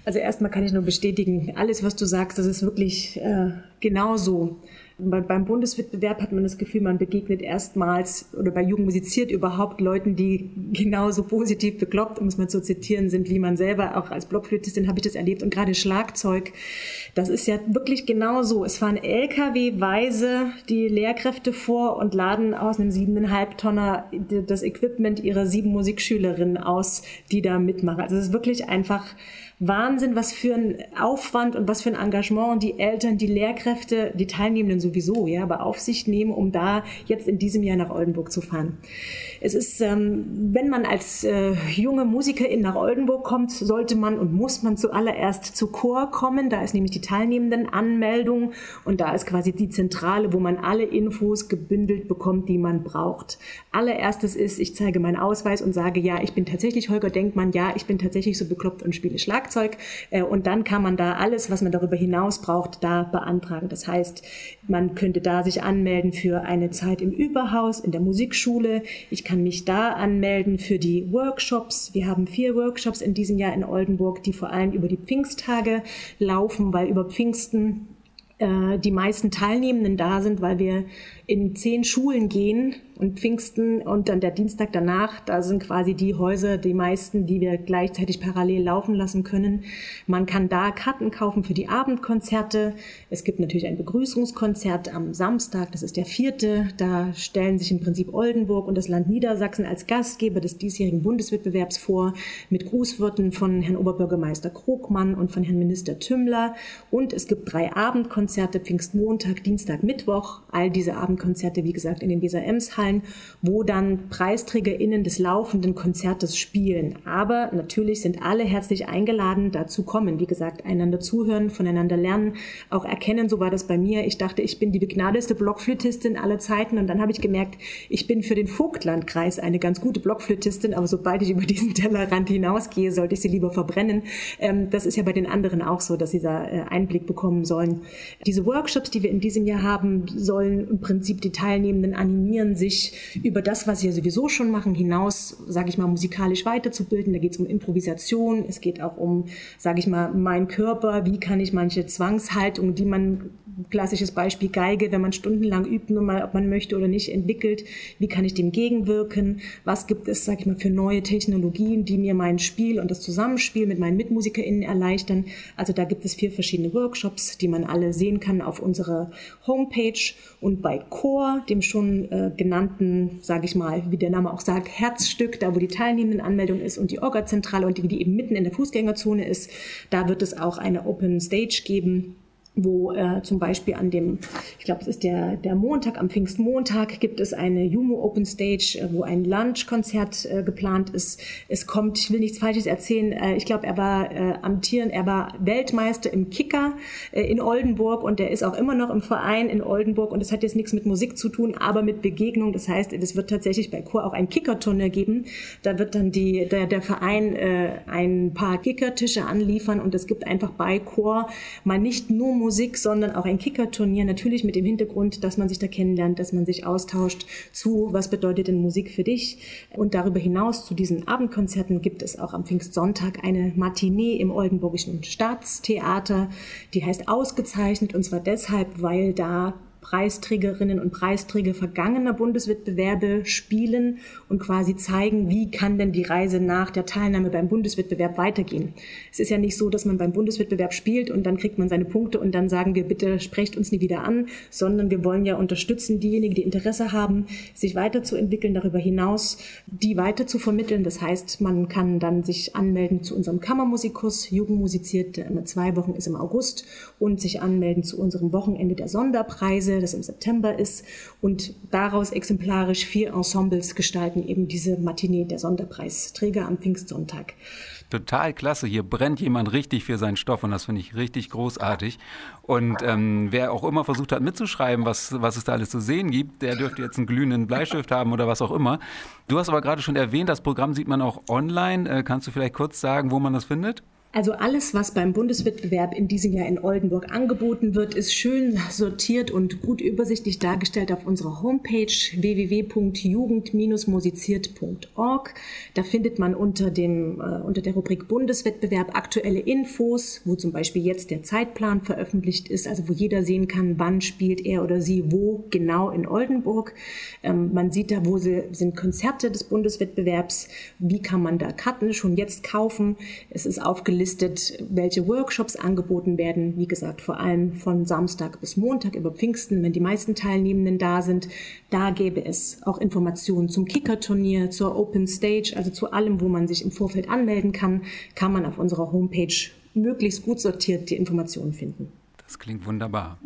Also erstmal kann ich nur bestätigen, alles, was du sagst, das ist wirklich äh, genauso. Beim Bundeswettbewerb hat man das Gefühl, man begegnet erstmals oder bei Jugend musiziert überhaupt Leuten, die genauso positiv bekloppt, um es mal zu zitieren, sind wie man selber. Auch als Blockflötistin habe ich das erlebt. Und gerade Schlagzeug, das ist ja wirklich genauso. Es fahren LKW-weise die Lehrkräfte vor und laden aus einem siebeneinhalb Tonner das Equipment ihrer sieben Musikschülerinnen aus, die da mitmachen. Also es ist wirklich einfach Wahnsinn, was für ein Aufwand und was für ein Engagement die Eltern, die Lehrkräfte, die Teilnehmenden sowieso, ja, aber auf sich nehmen, um da jetzt in diesem Jahr nach Oldenburg zu fahren. Es ist, ähm, wenn man als äh, junge Musikerin nach Oldenburg kommt, sollte man und muss man zuallererst zu Chor kommen. Da ist nämlich die Teilnehmendenanmeldung und da ist quasi die Zentrale, wo man alle Infos gebündelt bekommt, die man braucht. Allererstes ist, ich zeige meinen Ausweis und sage, ja, ich bin tatsächlich Holger Denkmann, ja, ich bin tatsächlich so bekloppt und spiele Schlag. Schlagzeug. Äh, und dann kann man da alles, was man darüber hinaus braucht, da beantragen. Das heißt, man könnte da sich anmelden für eine Zeit im Überhaus, in der Musikschule. Ich kann mich da anmelden für die Workshops. Wir haben vier Workshops in diesem Jahr in Oldenburg, die vor allem über die Pfingsttage laufen, weil über Pfingsten äh, die meisten Teilnehmenden da sind, weil wir in zehn Schulen gehen und Pfingsten und dann der Dienstag danach, da sind quasi die Häuser, die meisten, die wir gleichzeitig parallel laufen lassen können. Man kann da Karten kaufen für die Abendkonzerte. Es gibt natürlich ein Begrüßungskonzert am Samstag, das ist der vierte. Da stellen sich im Prinzip Oldenburg und das Land Niedersachsen als Gastgeber des diesjährigen Bundeswettbewerbs vor, mit Grußworten von Herrn Oberbürgermeister Krogmann und von Herrn Minister Tümmler. Und es gibt drei Abendkonzerte, Pfingstmontag, Dienstag, Mittwoch. All diese Abendkonzerte, wie gesagt, in den Weser-Ems-Hallen, wo dann PreisträgerInnen des laufenden Konzertes spielen. Aber natürlich sind alle herzlich eingeladen, dazu kommen. Wie gesagt, einander zuhören, voneinander lernen, auch erkennen. So war das bei mir. Ich dachte, ich bin die begnadeste Blockflötistin aller Zeiten und dann habe ich gemerkt, ich bin für den Vogtlandkreis eine ganz gute Blockflötistin, aber sobald ich über diesen Tellerrand hinausgehe, sollte ich sie lieber verbrennen. Ähm, das ist ja bei den anderen auch so, dass sie da äh, Einblick bekommen sollen. Diese Workshops, die wir in diesem Jahr haben, sollen im Prinzip Prinzip die Teilnehmenden animieren, sich über das, was sie ja sowieso schon machen, hinaus, sage ich mal, musikalisch weiterzubilden. Da geht es um Improvisation, es geht auch um, sage ich mal, mein Körper, wie kann ich manche Zwangshaltungen, die man klassisches Beispiel Geige, wenn man stundenlang übt, nur mal, ob man möchte oder nicht, entwickelt. Wie kann ich dem gegenwirken? Was gibt es, sag ich mal, für neue Technologien, die mir mein Spiel und das Zusammenspiel mit meinen MitmusikerInnen erleichtern? Also da gibt es vier verschiedene Workshops, die man alle sehen kann auf unserer Homepage und bei Core, dem schon äh, genannten, sage ich mal, wie der Name auch sagt, Herzstück, da wo die Teilnehmendenanmeldung ist und die Orga-Zentrale und die, die eben mitten in der Fußgängerzone ist, da wird es auch eine Open Stage geben wo äh, zum Beispiel an dem, ich glaube, es ist der, der Montag, am Pfingstmontag gibt es eine Jumo Open Stage, äh, wo ein Lunchkonzert äh, geplant ist. Es kommt, ich will nichts Falsches erzählen, äh, ich glaube, er war äh, amtieren, er war Weltmeister im Kicker äh, in Oldenburg und der ist auch immer noch im Verein in Oldenburg und das hat jetzt nichts mit Musik zu tun, aber mit Begegnung. Das heißt, es wird tatsächlich bei Chor auch ein Kickerturnier geben. Da wird dann die, der, der Verein äh, ein paar Kickertische anliefern und es gibt einfach bei Chor mal nicht nur Musik, Musik, sondern auch ein Kickerturnier, natürlich mit dem Hintergrund, dass man sich da kennenlernt, dass man sich austauscht zu, was bedeutet denn Musik für dich. Und darüber hinaus zu diesen Abendkonzerten gibt es auch am Pfingstsonntag eine Matinee im Oldenburgischen Staatstheater, die heißt ausgezeichnet und zwar deshalb, weil da Preisträgerinnen und Preisträger vergangener Bundeswettbewerbe spielen und quasi zeigen, wie kann denn die Reise nach der Teilnahme beim Bundeswettbewerb weitergehen. Es ist ja nicht so, dass man beim Bundeswettbewerb spielt und dann kriegt man seine Punkte und dann sagen wir, bitte sprecht uns nie wieder an, sondern wir wollen ja unterstützen diejenigen, die Interesse haben, sich weiterzuentwickeln, darüber hinaus die weiter zu vermitteln. Das heißt, man kann dann sich anmelden zu unserem Kammermusikus, Jugendmusiziert, der immer zwei Wochen ist im August und sich anmelden zu unserem Wochenende der Sonderpreise das im September ist. Und daraus exemplarisch vier Ensembles gestalten eben diese Matinee der Sonderpreisträger am Pfingstsonntag. Total klasse. Hier brennt jemand richtig für seinen Stoff und das finde ich richtig großartig. Und ähm, wer auch immer versucht hat mitzuschreiben, was, was es da alles zu sehen gibt, der dürfte jetzt einen glühenden Bleistift haben oder was auch immer. Du hast aber gerade schon erwähnt, das Programm sieht man auch online. Äh, kannst du vielleicht kurz sagen, wo man das findet? Also alles, was beim Bundeswettbewerb in diesem Jahr in Oldenburg angeboten wird, ist schön sortiert und gut übersichtlich dargestellt auf unserer Homepage www.jugend-musiziert.org. Da findet man unter, dem, äh, unter der Rubrik Bundeswettbewerb aktuelle Infos, wo zum Beispiel jetzt der Zeitplan veröffentlicht ist, also wo jeder sehen kann, wann spielt er oder sie wo genau in Oldenburg. Ähm, man sieht da, wo sie, sind Konzerte des Bundeswettbewerbs, wie kann man da Karten schon jetzt kaufen. Es ist aufgelistet aufgelistet, welche Workshops angeboten werden. Wie gesagt, vor allem von Samstag bis Montag über Pfingsten, wenn die meisten Teilnehmenden da sind. Da gäbe es auch Informationen zum Kickerturnier, zur Open Stage, also zu allem, wo man sich im Vorfeld anmelden kann, kann man auf unserer Homepage möglichst gut sortiert die Informationen finden. Das klingt wunderbar.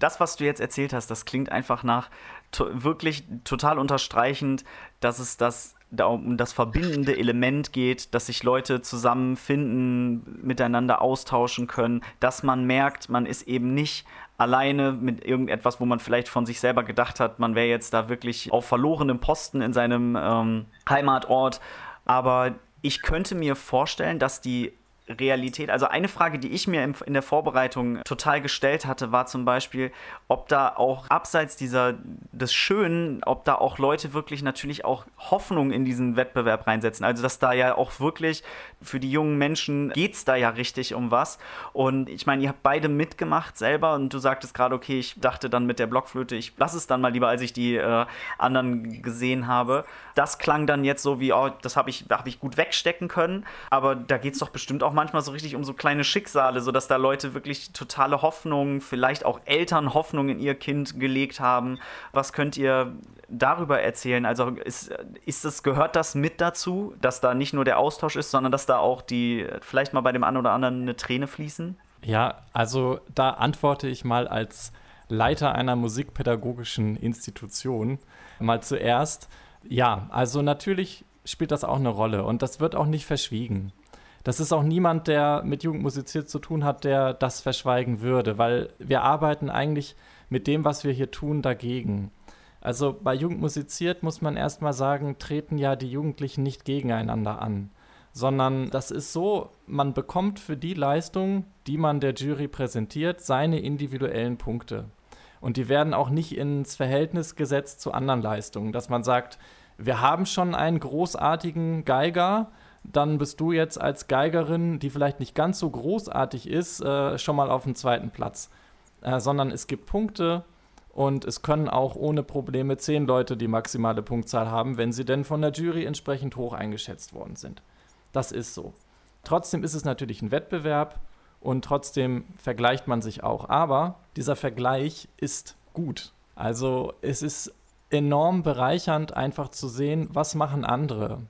Das, was du jetzt erzählt hast, das klingt einfach nach to wirklich total unterstreichend, dass es das da um das verbindende Element geht, dass sich Leute zusammenfinden, miteinander austauschen können, dass man merkt, man ist eben nicht alleine mit irgendetwas, wo man vielleicht von sich selber gedacht hat, man wäre jetzt da wirklich auf verlorenem Posten in seinem ähm, Heimatort. Aber ich könnte mir vorstellen, dass die Realität. Also eine Frage, die ich mir in der Vorbereitung total gestellt hatte, war zum Beispiel, ob da auch abseits dieser des Schönen, ob da auch Leute wirklich natürlich auch Hoffnung in diesen Wettbewerb reinsetzen. Also dass da ja auch wirklich für die jungen Menschen geht es da ja richtig um was. Und ich meine, ihr habt beide mitgemacht selber und du sagtest gerade, okay, ich dachte dann mit der Blockflöte, ich lasse es dann mal lieber, als ich die äh, anderen gesehen habe. Das klang dann jetzt so wie, oh, das habe ich, hab ich gut wegstecken können. Aber da geht es doch bestimmt auch manchmal so richtig um so kleine Schicksale, sodass da Leute wirklich totale Hoffnung, vielleicht auch Eltern Hoffnung in ihr Kind gelegt haben. Was könnt ihr darüber erzählen? Also ist, ist es, gehört das mit dazu, dass da nicht nur der Austausch ist, sondern dass da auch die, vielleicht mal bei dem einen oder anderen eine Träne fließen? Ja, also da antworte ich mal als Leiter einer musikpädagogischen Institution mal zuerst. Ja, also natürlich spielt das auch eine Rolle und das wird auch nicht verschwiegen. Das ist auch niemand, der mit Jugendmusiziert zu tun hat, der das verschweigen würde, weil wir arbeiten eigentlich mit dem, was wir hier tun, dagegen. Also bei Jugendmusiziert muss man erstmal sagen, treten ja die Jugendlichen nicht gegeneinander an, sondern das ist so, man bekommt für die Leistung, die man der Jury präsentiert, seine individuellen Punkte. Und die werden auch nicht ins Verhältnis gesetzt zu anderen Leistungen, dass man sagt, wir haben schon einen großartigen Geiger, dann bist du jetzt als Geigerin, die vielleicht nicht ganz so großartig ist, äh, schon mal auf dem zweiten Platz. Äh, sondern es gibt Punkte und es können auch ohne Probleme zehn Leute die maximale Punktzahl haben, wenn sie denn von der Jury entsprechend hoch eingeschätzt worden sind. Das ist so. Trotzdem ist es natürlich ein Wettbewerb und trotzdem vergleicht man sich auch. Aber dieser Vergleich ist gut. Also es ist enorm bereichernd, einfach zu sehen, was machen andere.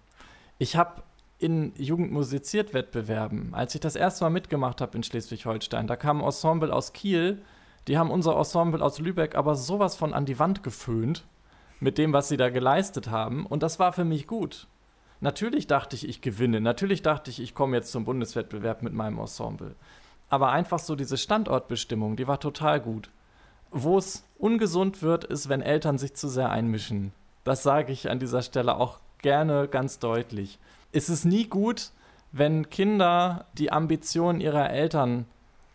Ich habe in Jugendmusiziert-Wettbewerben. Als ich das erste Mal mitgemacht habe in Schleswig-Holstein, da kam ein Ensemble aus Kiel, die haben unser Ensemble aus Lübeck aber sowas von an die Wand geföhnt mit dem, was sie da geleistet haben. Und das war für mich gut. Natürlich dachte ich, ich gewinne. Natürlich dachte ich, ich komme jetzt zum Bundeswettbewerb mit meinem Ensemble. Aber einfach so diese Standortbestimmung, die war total gut. Wo es ungesund wird, ist, wenn Eltern sich zu sehr einmischen. Das sage ich an dieser Stelle auch gerne ganz deutlich. Es ist nie gut, wenn Kinder die Ambitionen ihrer Eltern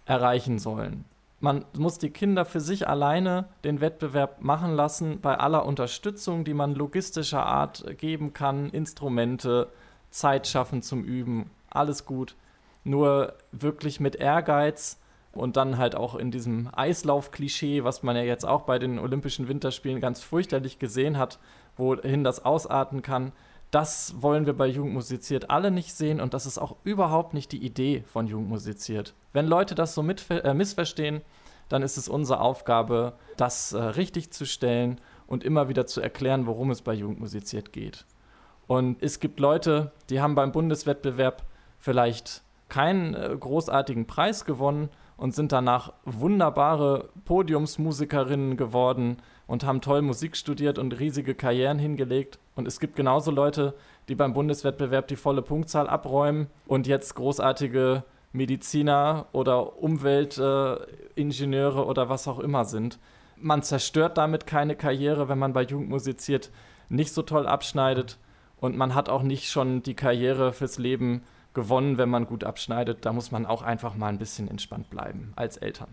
erreichen sollen. Man muss die Kinder für sich alleine den Wettbewerb machen lassen, bei aller Unterstützung, die man logistischer Art geben kann, Instrumente, Zeit schaffen zum Üben, alles gut. Nur wirklich mit Ehrgeiz und dann halt auch in diesem Eislauf-Klischee, was man ja jetzt auch bei den Olympischen Winterspielen ganz fürchterlich gesehen hat, wohin das ausarten kann. Das wollen wir bei Jugendmusiziert alle nicht sehen und das ist auch überhaupt nicht die Idee von Jugendmusiziert. Wenn Leute das so äh, missverstehen, dann ist es unsere Aufgabe, das äh, richtig zu stellen und immer wieder zu erklären, worum es bei Jugendmusiziert geht. Und es gibt Leute, die haben beim Bundeswettbewerb vielleicht keinen äh, großartigen Preis gewonnen und sind danach wunderbare Podiumsmusikerinnen geworden und haben toll Musik studiert und riesige Karrieren hingelegt. Und es gibt genauso Leute, die beim Bundeswettbewerb die volle Punktzahl abräumen und jetzt großartige Mediziner oder Umweltingenieure äh, oder was auch immer sind. Man zerstört damit keine Karriere, wenn man bei Jugend musiziert, nicht so toll abschneidet. Und man hat auch nicht schon die Karriere fürs Leben gewonnen, wenn man gut abschneidet. Da muss man auch einfach mal ein bisschen entspannt bleiben als Eltern.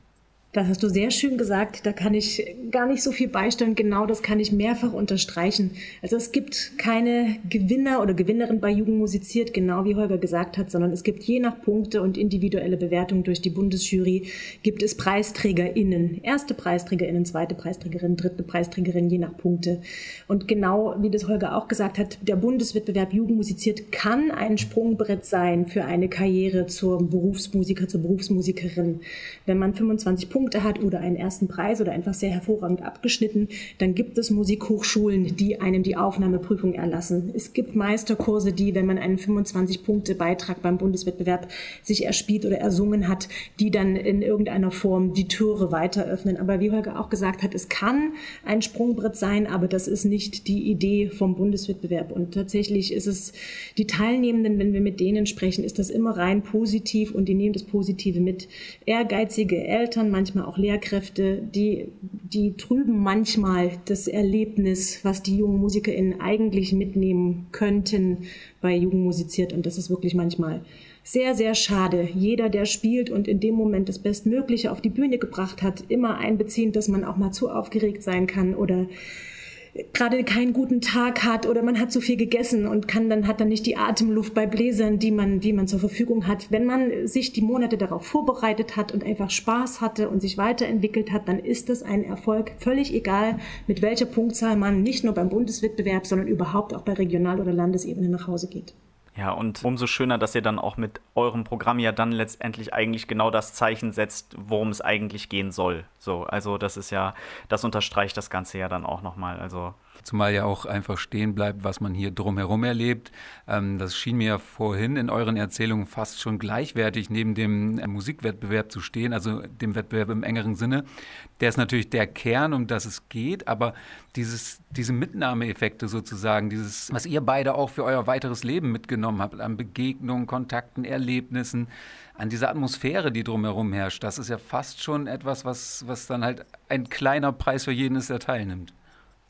Das hast du sehr schön gesagt. Da kann ich gar nicht so viel beisteuern. Genau das kann ich mehrfach unterstreichen. Also es gibt keine Gewinner oder Gewinnerin bei Jugend musiziert, genau wie Holger gesagt hat, sondern es gibt je nach Punkte und individuelle Bewertung durch die Bundesjury gibt es PreisträgerInnen. Erste PreisträgerInnen, zweite Preisträgerin, dritte Preisträgerin, je nach Punkte. Und genau wie das Holger auch gesagt hat, der Bundeswettbewerb Jugend musiziert kann ein Sprungbrett sein für eine Karriere zur Berufsmusiker, zur Berufsmusikerin. Wenn man 25 Punkte Punkte hat oder einen ersten Preis oder einfach sehr hervorragend abgeschnitten, dann gibt es Musikhochschulen, die einem die Aufnahmeprüfung erlassen. Es gibt Meisterkurse, die, wenn man einen 25-Punkte-Beitrag beim Bundeswettbewerb sich erspielt oder ersungen hat, die dann in irgendeiner Form die Türe weiter öffnen. Aber wie Holger auch gesagt hat, es kann ein Sprungbrett sein, aber das ist nicht die Idee vom Bundeswettbewerb. Und tatsächlich ist es die Teilnehmenden, wenn wir mit denen sprechen, ist das immer rein positiv und die nehmen das Positive mit. Ehrgeizige Eltern, manchmal manchmal auch Lehrkräfte, die, die trüben manchmal das Erlebnis, was die jungen MusikerInnen eigentlich mitnehmen könnten bei Jugend musiziert. Und das ist wirklich manchmal sehr, sehr schade. Jeder, der spielt und in dem Moment das Bestmögliche auf die Bühne gebracht hat, immer einbeziehend, dass man auch mal zu aufgeregt sein kann oder gerade keinen guten Tag hat oder man hat zu viel gegessen und kann dann hat dann nicht die Atemluft bei Bläsern, die man die man zur Verfügung hat. Wenn man sich die Monate darauf vorbereitet hat und einfach Spaß hatte und sich weiterentwickelt hat, dann ist das ein Erfolg, völlig egal, mit welcher Punktzahl man nicht nur beim Bundeswettbewerb, sondern überhaupt auch bei Regional- oder Landesebene nach Hause geht. Ja, und umso schöner, dass ihr dann auch mit eurem Programm ja dann letztendlich eigentlich genau das Zeichen setzt, worum es eigentlich gehen soll. So, also das ist ja, das unterstreicht das Ganze ja dann auch nochmal. Also Zumal ja auch einfach stehen bleibt, was man hier drumherum erlebt. Ähm, das schien mir vorhin in euren Erzählungen fast schon gleichwertig neben dem äh, Musikwettbewerb zu stehen, also dem Wettbewerb im engeren Sinne. Der ist natürlich der Kern, um das es geht, aber dieses, diese Mitnahmeeffekte sozusagen, dieses, was ihr beide auch für euer weiteres Leben mitgenommen habt, an Begegnungen, Kontakten, Erlebnissen, an dieser Atmosphäre, die drumherum herrscht, das ist ja fast schon etwas, was, was dann halt ein kleiner Preis für jeden ist, der teilnimmt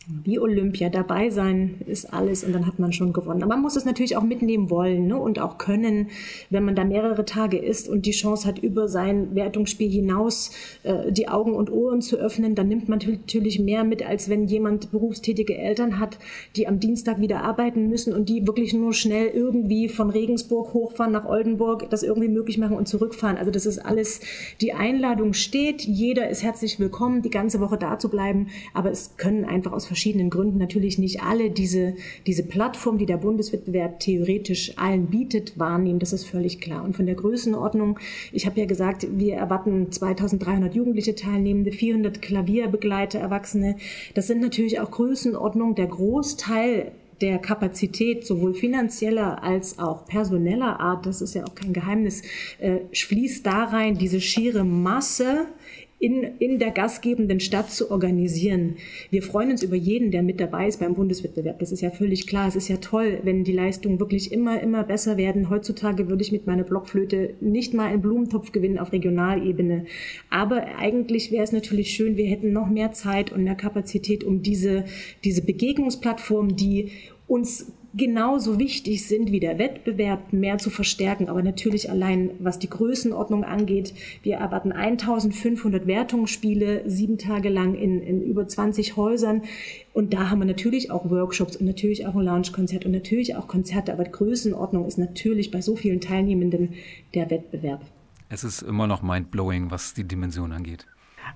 wie Olympia dabei sein ist alles und dann hat man schon gewonnen. Aber man muss es natürlich auch mitnehmen wollen ne? und auch können, wenn man da mehrere Tage ist und die Chance hat, über sein Wertungsspiel hinaus äh, die Augen und Ohren zu öffnen, dann nimmt man natürlich mehr mit, als wenn jemand berufstätige Eltern hat, die am Dienstag wieder arbeiten müssen und die wirklich nur schnell irgendwie von Regensburg hochfahren nach Oldenburg, das irgendwie möglich machen und zurückfahren. Also das ist alles, die Einladung steht, jeder ist herzlich willkommen, die ganze Woche da zu bleiben, aber es können einfach aus verschiedenen Gründen natürlich nicht alle diese, diese Plattform, die der Bundeswettbewerb theoretisch allen bietet, wahrnehmen. Das ist völlig klar. Und von der Größenordnung, ich habe ja gesagt, wir erwarten 2300 Jugendliche Teilnehmende, 400 Klavierbegleiter, Erwachsene. Das sind natürlich auch Größenordnungen. Der Großteil der Kapazität, sowohl finanzieller als auch personeller Art, das ist ja auch kein Geheimnis, äh, fließt da rein, diese schiere Masse in, in der gastgebenden Stadt zu organisieren. Wir freuen uns über jeden, der mit dabei ist beim Bundeswettbewerb. Das ist ja völlig klar. Es ist ja toll, wenn die Leistungen wirklich immer, immer besser werden. Heutzutage würde ich mit meiner Blockflöte nicht mal einen Blumentopf gewinnen auf Regionalebene. Aber eigentlich wäre es natürlich schön, wir hätten noch mehr Zeit und mehr Kapazität, um diese, diese Begegnungsplattform, die uns genauso wichtig sind wie der Wettbewerb, mehr zu verstärken. Aber natürlich allein, was die Größenordnung angeht, wir erwarten 1500 Wertungsspiele, sieben Tage lang in, in über 20 Häusern. Und da haben wir natürlich auch Workshops und natürlich auch ein Loungekonzert und natürlich auch Konzerte. Aber die Größenordnung ist natürlich bei so vielen Teilnehmenden der Wettbewerb. Es ist immer noch mindblowing, was die Dimension angeht.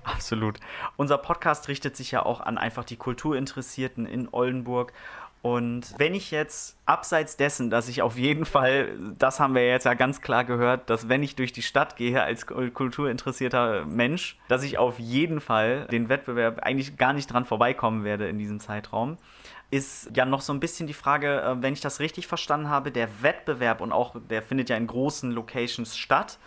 Absolut. Unser Podcast richtet sich ja auch an einfach die Kulturinteressierten in Oldenburg. Und wenn ich jetzt abseits dessen, dass ich auf jeden Fall, das haben wir jetzt ja ganz klar gehört, dass wenn ich durch die Stadt gehe als kulturinteressierter Mensch, dass ich auf jeden Fall den Wettbewerb eigentlich gar nicht dran vorbeikommen werde in diesem Zeitraum, ist ja noch so ein bisschen die Frage, äh, wenn ich das richtig verstanden habe, der Wettbewerb und auch der findet ja in großen Locations statt.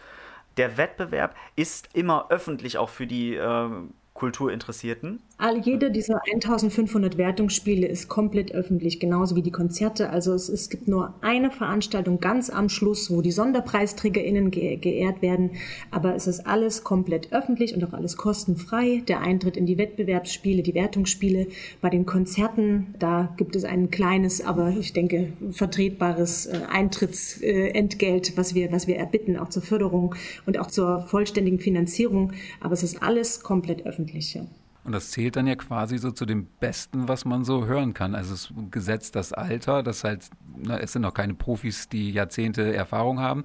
Der Wettbewerb ist immer öffentlich auch für die äh, Kulturinteressierten? All, jede dieser 1500 Wertungsspiele ist komplett öffentlich, genauso wie die Konzerte. Also es, es gibt nur eine Veranstaltung ganz am Schluss, wo die SonderpreisträgerInnen ge geehrt werden. Aber es ist alles komplett öffentlich und auch alles kostenfrei. Der Eintritt in die Wettbewerbsspiele, die Wertungsspiele. Bei den Konzerten, da gibt es ein kleines, aber ich denke vertretbares äh, Eintrittsentgelt, was wir, was wir erbitten, auch zur Förderung und auch zur vollständigen Finanzierung. Aber es ist alles komplett öffentlich öffentliche. Und das zählt dann ja quasi so zu dem Besten, was man so hören kann. Also es gesetzt das Alter, das halt, na, es sind noch keine Profis, die Jahrzehnte Erfahrung haben,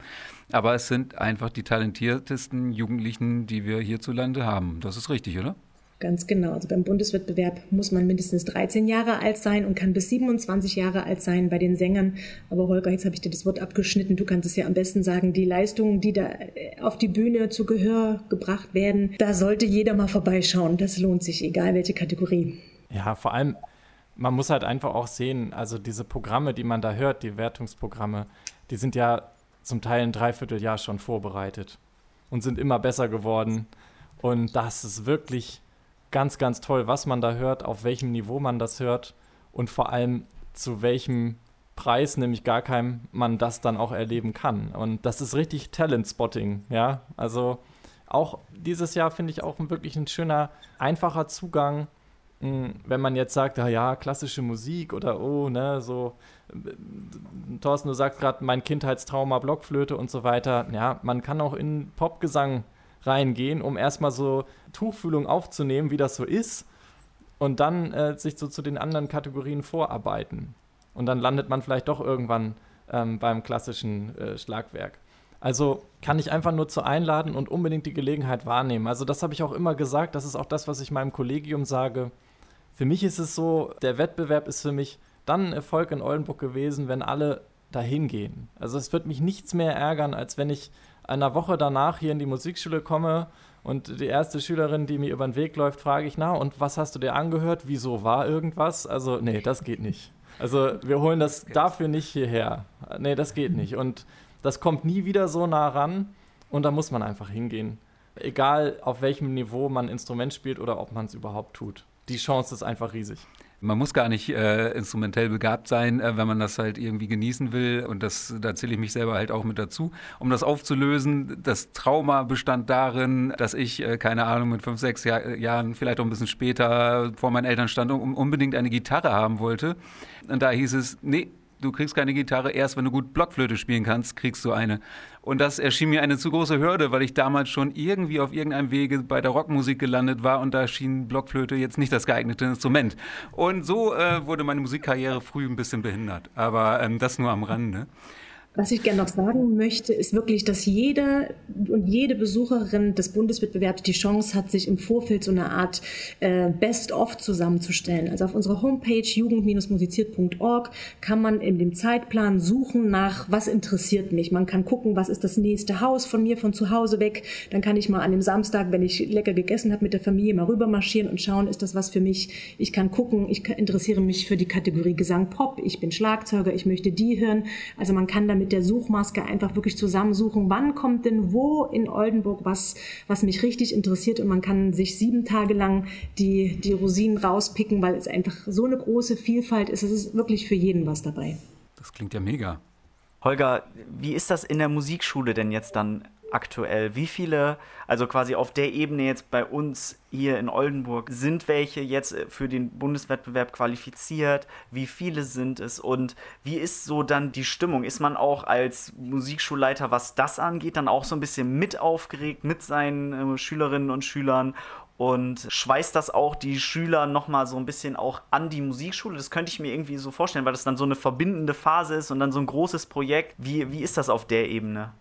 aber es sind einfach die talentiertesten Jugendlichen, die wir hierzulande haben. Das ist richtig, oder? Ganz genau. Also beim Bundeswettbewerb muss man mindestens 13 Jahre alt sein und kann bis 27 Jahre alt sein bei den Sängern. Aber Holger, jetzt habe ich dir das Wort abgeschnitten. Du kannst es ja am besten sagen. Die Leistungen, die da äh, auf die Bühne zu Gehör gebracht werden, da sollte jeder mal vorbeischauen. Das lohnt sich, egal welche Kategorie. Ja, vor allem, man muss halt einfach auch sehen, also diese Programme, die man da hört, die Wertungsprogramme, die sind ja zum Teil ein Dreivierteljahr schon vorbereitet und sind immer besser geworden. Und das ist wirklich ganz, ganz toll, was man da hört, auf welchem Niveau man das hört und vor allem zu welchem Preis, nämlich gar keinem, man das dann auch erleben kann. Und das ist richtig Talent-Spotting, ja. Also auch dieses Jahr finde ich auch wirklich ein schöner, einfacher Zugang, hm, wenn man jetzt sagt, ja, ja, klassische Musik oder oh, ne, so, Thorsten, du sagst gerade, mein Kindheitstrauma, Blockflöte und so weiter. Ja, man kann auch in Popgesang reingehen, um erstmal so Tuchfühlung aufzunehmen, wie das so ist, und dann äh, sich so zu den anderen Kategorien vorarbeiten. Und dann landet man vielleicht doch irgendwann ähm, beim klassischen äh, Schlagwerk. Also kann ich einfach nur zu einladen und unbedingt die Gelegenheit wahrnehmen. Also das habe ich auch immer gesagt, das ist auch das, was ich meinem Kollegium sage. Für mich ist es so, der Wettbewerb ist für mich dann ein Erfolg in Oldenburg gewesen, wenn alle dahin gehen. Also es wird mich nichts mehr ärgern, als wenn ich einer Woche danach hier in die Musikschule komme und die erste Schülerin, die mir über den Weg läuft, frage ich, na, und was hast du dir angehört? Wieso war irgendwas? Also, nee, das geht nicht. Also, wir holen das dafür nicht hierher. Nee, das geht nicht. Und das kommt nie wieder so nah ran und da muss man einfach hingehen. Egal, auf welchem Niveau man Instrument spielt oder ob man es überhaupt tut. Die Chance ist einfach riesig. Man muss gar nicht äh, instrumentell begabt sein, äh, wenn man das halt irgendwie genießen will. Und das, da zähle ich mich selber halt auch mit dazu. Um das aufzulösen, das Trauma bestand darin, dass ich, äh, keine Ahnung, mit fünf, sechs Jahr, Jahren, vielleicht auch ein bisschen später vor meinen Eltern stand und unbedingt eine Gitarre haben wollte. Und da hieß es, nee, du kriegst keine Gitarre, erst wenn du gut Blockflöte spielen kannst, kriegst du eine. Und das erschien mir eine zu große Hürde, weil ich damals schon irgendwie auf irgendeinem Wege bei der Rockmusik gelandet war und da schien Blockflöte jetzt nicht das geeignete Instrument. Und so äh, wurde meine Musikkarriere früh ein bisschen behindert. Aber ähm, das nur am Rande. Was ich gerne noch sagen möchte, ist wirklich, dass jeder und jede Besucherin des Bundeswettbewerbs die Chance hat, sich im Vorfeld so eine Art äh, Best-of zusammenzustellen. Also auf unserer Homepage jugend-musiziert.org kann man in dem Zeitplan suchen nach, was interessiert mich. Man kann gucken, was ist das nächste Haus von mir von zu Hause weg. Dann kann ich mal an dem Samstag, wenn ich lecker gegessen habe, mit der Familie mal rüber marschieren und schauen, ist das was für mich. Ich kann gucken, ich interessiere mich für die Kategorie Gesang Pop, ich bin Schlagzeuger, ich möchte die hören. Also man kann damit mit der Suchmaske einfach wirklich zusammensuchen, wann kommt denn wo in Oldenburg was, was mich richtig interessiert und man kann sich sieben Tage lang die, die Rosinen rauspicken, weil es einfach so eine große Vielfalt ist. Es ist wirklich für jeden was dabei. Das klingt ja mega. Holger, wie ist das in der Musikschule denn jetzt dann aktuell? Wie viele, also quasi auf der Ebene jetzt bei uns hier in Oldenburg, sind welche jetzt äh, für den Bundeswettbewerb qualifiziert? Wie viele sind es? Und wie ist so dann die Stimmung? Ist man auch als Musikschulleiter, was das angeht, dann auch so ein bisschen mit aufgeregt mit seinen äh, Schülerinnen und Schülern? und schweißt das auch die Schüler nochmal so ein bisschen auch an die Musikschule. Das könnte ich mir irgendwie so vorstellen, weil das dann so eine verbindende Phase ist und dann so ein großes Projekt. Wie, wie ist das auf der Ebene?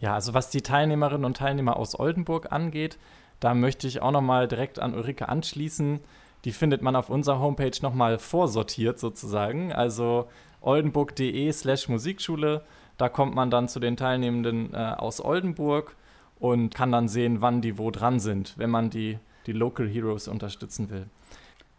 Ja, also was die Teilnehmerinnen und Teilnehmer aus Oldenburg angeht, da möchte ich auch nochmal direkt an Ulrike anschließen. Die findet man auf unserer Homepage nochmal vorsortiert sozusagen. Also oldenburg.de slash Musikschule. Da kommt man dann zu den Teilnehmenden äh, aus Oldenburg und kann dann sehen, wann die wo dran sind, wenn man die, die Local Heroes unterstützen will.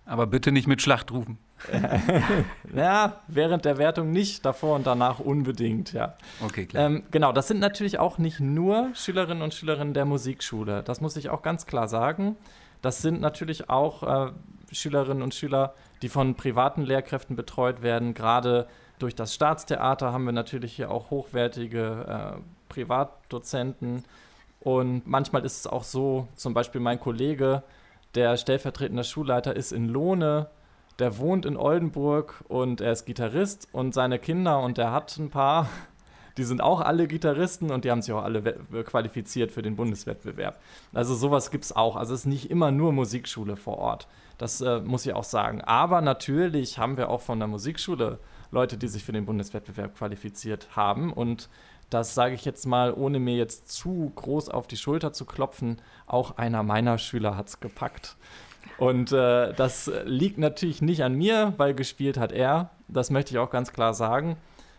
Aber bitte nicht mit Schlachtrufen. ja, während der Wertung nicht, davor und danach unbedingt, ja. Okay, klar. Ähm, genau, das sind natürlich auch nicht nur Schülerinnen und Schülerinnen der Musikschule. Das muss ich auch ganz klar sagen. Das sind natürlich auch äh, Schülerinnen und Schüler, die von privaten Lehrkräften betreut werden. Gerade durch das Staatstheater haben wir natürlich hier auch hochwertige äh, Privatdozenten. Und manchmal ist es auch so, zum Beispiel mein Kollege, der stellvertretende Schulleiter ist in Lohne der wohnt in Oldenburg und er ist Gitarrist und seine Kinder und er hat ein paar, die sind auch alle Gitarristen und die haben sich auch alle qualifiziert für den Bundeswettbewerb. Also sowas gibt es auch. Also es ist nicht immer nur Musikschule vor Ort. Das äh, muss ich auch sagen. Aber natürlich haben wir auch von der Musikschule Leute, die sich für den Bundeswettbewerb qualifiziert haben und das sage ich jetzt mal, ohne mir jetzt zu groß auf die Schulter zu klopfen, auch einer meiner Schüler hat es gepackt. Und äh, das liegt natürlich nicht an mir, weil gespielt hat er. Das möchte ich auch ganz klar sagen.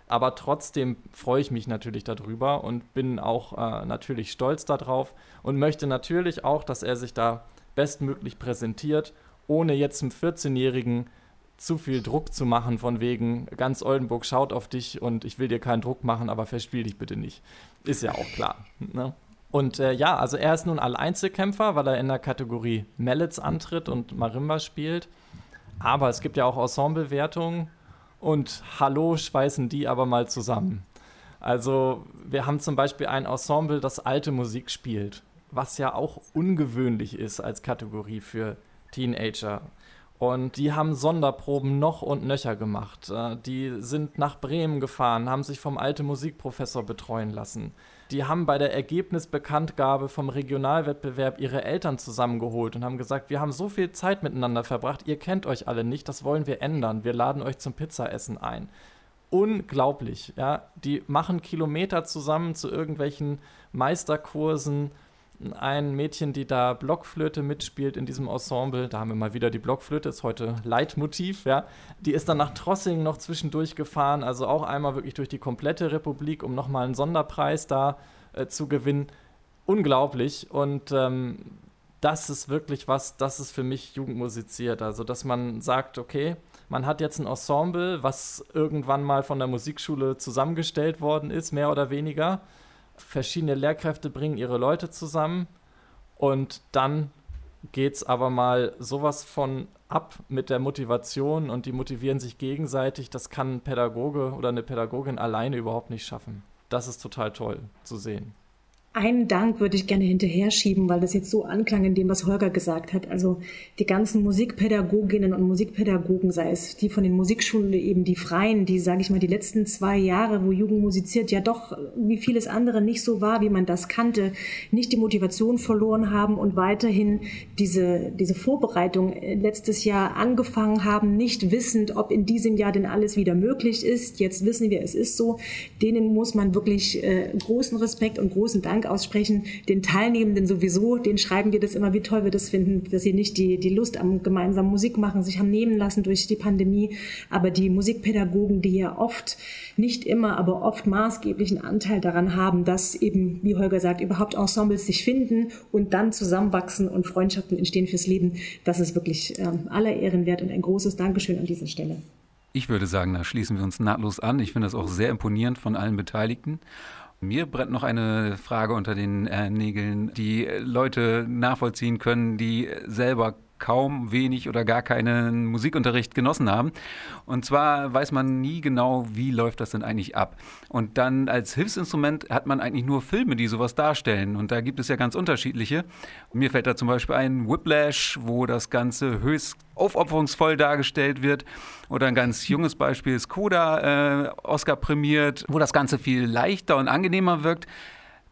Aber trotzdem freue ich mich natürlich darüber und bin auch äh, natürlich stolz darauf und möchte natürlich auch, dass er sich da bestmöglich präsentiert, ohne jetzt einem 14-Jährigen zu viel Druck zu machen, von wegen ganz Oldenburg schaut auf dich und ich will dir keinen Druck machen, aber verspiel dich bitte nicht. Ist ja auch klar. Ne? Und äh, ja, also er ist nun Alleinzelkämpfer, weil er in der Kategorie Mallets antritt und Marimba spielt. Aber es gibt ja auch Ensemblewertungen und hallo schweißen die aber mal zusammen. Also wir haben zum Beispiel ein Ensemble, das alte Musik spielt, was ja auch ungewöhnlich ist als Kategorie für Teenager. Und die haben Sonderproben noch und nöcher gemacht. Äh, die sind nach Bremen gefahren, haben sich vom alte Musikprofessor betreuen lassen die haben bei der Ergebnisbekanntgabe vom Regionalwettbewerb ihre Eltern zusammengeholt und haben gesagt, wir haben so viel Zeit miteinander verbracht, ihr kennt euch alle nicht, das wollen wir ändern, wir laden euch zum Pizzaessen ein. Unglaublich, ja. Die machen Kilometer zusammen zu irgendwelchen Meisterkursen ein Mädchen, die da Blockflöte mitspielt in diesem Ensemble. Da haben wir mal wieder die Blockflöte, ist heute Leitmotiv, ja. Die ist dann nach Trossing noch zwischendurch gefahren, also auch einmal wirklich durch die komplette Republik, um nochmal einen Sonderpreis da äh, zu gewinnen. Unglaublich. Und ähm, das ist wirklich was, das ist für mich Jugendmusiziert. Also, dass man sagt, okay, man hat jetzt ein Ensemble, was irgendwann mal von der Musikschule zusammengestellt worden ist, mehr oder weniger verschiedene Lehrkräfte bringen ihre Leute zusammen und dann geht es aber mal sowas von ab mit der Motivation und die motivieren sich gegenseitig. Das kann ein Pädagoge oder eine Pädagogin alleine überhaupt nicht schaffen. Das ist total toll zu sehen. Einen Dank würde ich gerne hinterher schieben, weil das jetzt so anklang in dem, was Holger gesagt hat. Also die ganzen Musikpädagoginnen und Musikpädagogen, sei es die von den Musikschulen, eben die Freien, die, sage ich mal, die letzten zwei Jahre, wo Jugend musiziert, ja doch wie vieles andere nicht so war, wie man das kannte, nicht die Motivation verloren haben und weiterhin diese, diese Vorbereitung letztes Jahr angefangen haben, nicht wissend, ob in diesem Jahr denn alles wieder möglich ist. Jetzt wissen wir, es ist so. Denen muss man wirklich äh, großen Respekt und großen Dank Dank aussprechen, den Teilnehmenden sowieso, denen schreiben wir das immer, wie toll wir das finden, dass sie nicht die, die Lust am gemeinsamen Musik machen sich haben nehmen lassen durch die Pandemie. Aber die Musikpädagogen, die ja oft, nicht immer, aber oft maßgeblichen Anteil daran haben, dass eben, wie Holger sagt, überhaupt Ensembles sich finden und dann zusammenwachsen und Freundschaften entstehen fürs Leben, das ist wirklich ähm, aller Ehren wert und ein großes Dankeschön an dieser Stelle. Ich würde sagen, da schließen wir uns nahtlos an. Ich finde das auch sehr imponierend von allen Beteiligten. Mir brennt noch eine Frage unter den äh, Nägeln, die Leute nachvollziehen können, die selber kaum, wenig oder gar keinen Musikunterricht genossen haben. Und zwar weiß man nie genau, wie läuft das denn eigentlich ab. Und dann als Hilfsinstrument hat man eigentlich nur Filme, die sowas darstellen. Und da gibt es ja ganz unterschiedliche. Mir fällt da zum Beispiel ein Whiplash, wo das Ganze höchst aufopferungsvoll dargestellt wird. Oder ein ganz junges Beispiel ist Coda, äh, Oscar prämiert, wo das Ganze viel leichter und angenehmer wirkt.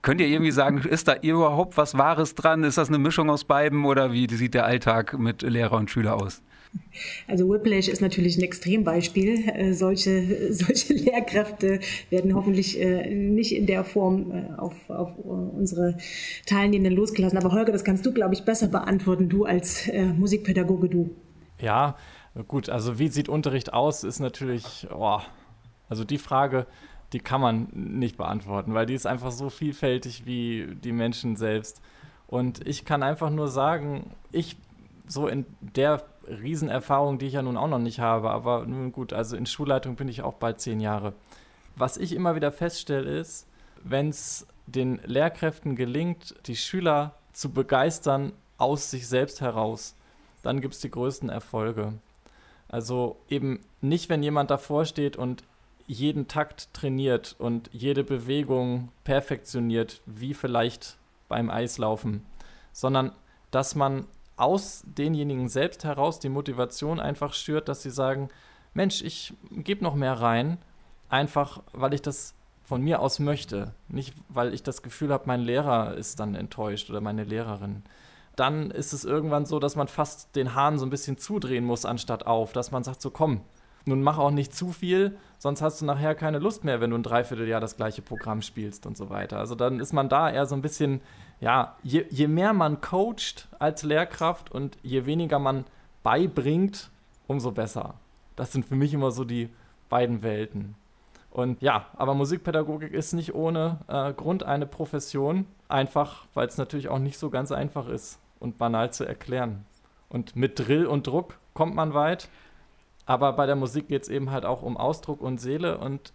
Könnt ihr irgendwie sagen, ist da überhaupt was Wahres dran? Ist das eine Mischung aus beiden oder wie sieht der Alltag mit Lehrer und Schüler aus? Also Whiplash ist natürlich ein Extrembeispiel. Äh, solche, solche Lehrkräfte werden hoffentlich äh, nicht in der Form äh, auf, auf unsere Teilnehmenden losgelassen. Aber Holger, das kannst du, glaube ich, besser beantworten, du als Musikpädagoge, du. Ja, gut, also wie sieht Unterricht aus, ist natürlich, oh, also die Frage, die kann man nicht beantworten, weil die ist einfach so vielfältig wie die Menschen selbst. Und ich kann einfach nur sagen, ich so in der Riesenerfahrung, die ich ja nun auch noch nicht habe, aber nun gut, also in Schulleitung bin ich auch bald zehn Jahre. Was ich immer wieder feststelle ist, wenn es den Lehrkräften gelingt, die Schüler zu begeistern aus sich selbst heraus, dann gibt es die größten Erfolge. Also eben nicht, wenn jemand davor steht und jeden Takt trainiert und jede Bewegung perfektioniert, wie vielleicht beim Eislaufen, sondern dass man aus denjenigen selbst heraus die Motivation einfach schürt, dass sie sagen, Mensch, ich gebe noch mehr rein, einfach weil ich das von mir aus möchte, nicht weil ich das Gefühl habe, mein Lehrer ist dann enttäuscht oder meine Lehrerin. Dann ist es irgendwann so, dass man fast den Hahn so ein bisschen zudrehen muss, anstatt auf, dass man sagt, so komm, nun mach auch nicht zu viel, sonst hast du nachher keine Lust mehr, wenn du ein Dreivierteljahr das gleiche Programm spielst und so weiter. Also dann ist man da eher so ein bisschen, ja, je, je mehr man coacht als Lehrkraft und je weniger man beibringt, umso besser. Das sind für mich immer so die beiden Welten. Und ja, aber Musikpädagogik ist nicht ohne äh, Grund eine Profession, einfach weil es natürlich auch nicht so ganz einfach ist und banal zu erklären. Und mit Drill und Druck kommt man weit. Aber bei der Musik geht es eben halt auch um Ausdruck und Seele und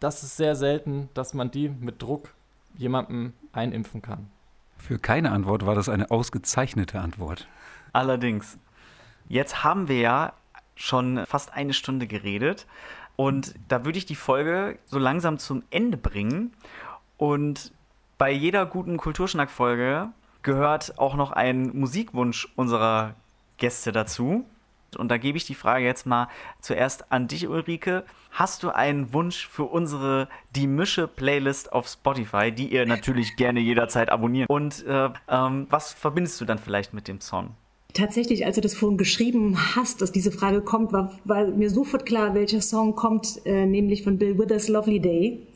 das ist sehr selten, dass man die mit Druck jemandem einimpfen kann. Für keine Antwort war das eine ausgezeichnete Antwort. Allerdings. Jetzt haben wir ja schon fast eine Stunde geredet und da würde ich die Folge so langsam zum Ende bringen. Und bei jeder guten Kulturschnack-Folge gehört auch noch ein Musikwunsch unserer Gäste dazu. Und da gebe ich die Frage jetzt mal zuerst an dich, Ulrike. Hast du einen Wunsch für unsere Die Mische-Playlist auf Spotify, die ihr natürlich gerne jederzeit abonniert? Und äh, ähm, was verbindest du dann vielleicht mit dem Song? Tatsächlich, als du das vorhin geschrieben hast, dass diese Frage kommt, war, war mir sofort klar, welcher Song kommt, äh, nämlich von Bill Withers Lovely Day.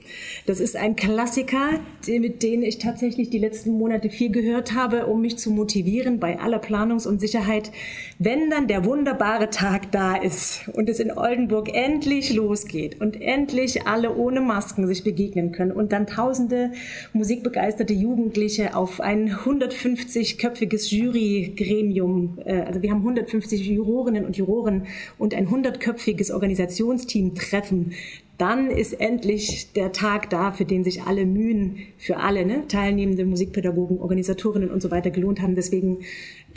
Das ist ein Klassiker, mit dem ich tatsächlich die letzten Monate viel gehört habe, um mich zu motivieren bei aller Planungsunsicherheit. Wenn dann der wunderbare Tag da ist und es in Oldenburg endlich losgeht und endlich alle ohne Masken sich begegnen können und dann tausende musikbegeisterte Jugendliche auf ein 150-köpfiges Jurygremium, äh, also wir haben 150 Jurorinnen und Juroren und ein 100-köpfiges Organisationsteam treffen, dann ist endlich der Tag da, für den sich alle Mühen für alle ne, teilnehmende Musikpädagogen, Organisatorinnen und so weiter gelohnt haben. Deswegen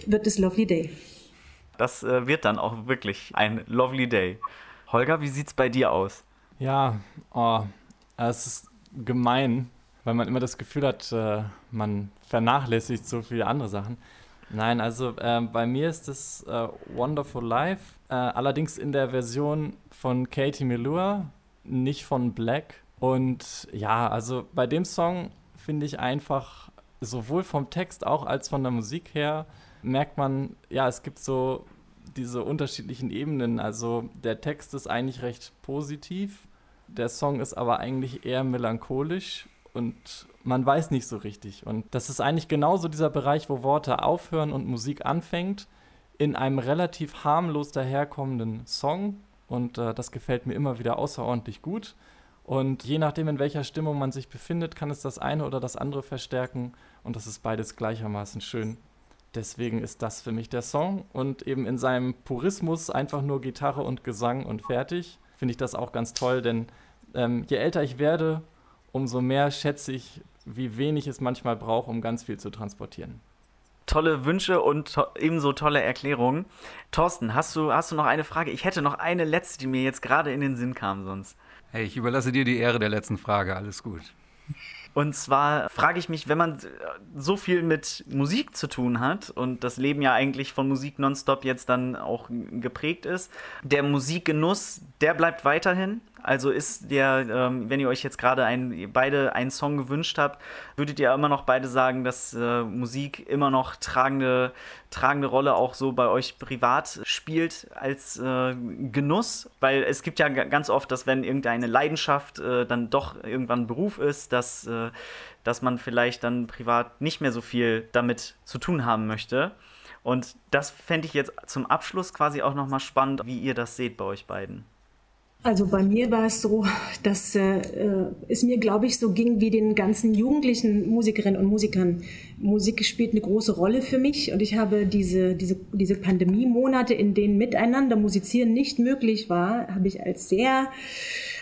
wird es Lovely Day. Das äh, wird dann auch wirklich ein Lovely Day. Holger, wie sieht es bei dir aus? Ja, oh, es ist gemein, weil man immer das Gefühl hat, äh, man vernachlässigt so viele andere Sachen. Nein, also äh, bei mir ist es äh, Wonderful Life, äh, allerdings in der Version von Katie Melua, nicht von Black. Und ja, also bei dem Song finde ich einfach sowohl vom Text auch als von der Musik her merkt man, ja, es gibt so diese unterschiedlichen Ebenen. Also der Text ist eigentlich recht positiv, der Song ist aber eigentlich eher melancholisch und man weiß nicht so richtig. Und das ist eigentlich genauso dieser Bereich, wo Worte aufhören und Musik anfängt, in einem relativ harmlos daherkommenden Song. Und äh, das gefällt mir immer wieder außerordentlich gut. Und je nachdem, in welcher Stimmung man sich befindet, kann es das eine oder das andere verstärken. Und das ist beides gleichermaßen schön. Deswegen ist das für mich der Song. Und eben in seinem Purismus einfach nur Gitarre und Gesang und fertig, finde ich das auch ganz toll. Denn ähm, je älter ich werde, umso mehr schätze ich, wie wenig es manchmal braucht, um ganz viel zu transportieren. Tolle Wünsche und to ebenso tolle Erklärungen. Thorsten, hast du, hast du noch eine Frage? Ich hätte noch eine letzte, die mir jetzt gerade in den Sinn kam sonst. Hey, ich überlasse dir die Ehre der letzten Frage. Alles gut. Und zwar frage ich mich, wenn man so viel mit Musik zu tun hat und das Leben ja eigentlich von Musik nonstop jetzt dann auch geprägt ist, der Musikgenuss, der bleibt weiterhin. Also ist der, ähm, wenn ihr euch jetzt gerade ein, beide einen Song gewünscht habt, würdet ihr immer noch beide sagen, dass äh, Musik immer noch tragende, tragende Rolle auch so bei euch privat spielt als äh, Genuss? Weil es gibt ja ganz oft, dass wenn irgendeine Leidenschaft äh, dann doch irgendwann Beruf ist, dass, äh, dass man vielleicht dann privat nicht mehr so viel damit zu tun haben möchte. Und das fände ich jetzt zum Abschluss quasi auch nochmal spannend, wie ihr das seht bei euch beiden. Also bei mir war es so, dass äh, es mir, glaube ich, so ging wie den ganzen jugendlichen Musikerinnen und Musikern. Musik spielt eine große Rolle für mich und ich habe diese, diese, diese Pandemie-Monate, in denen miteinander musizieren nicht möglich war, habe ich als sehr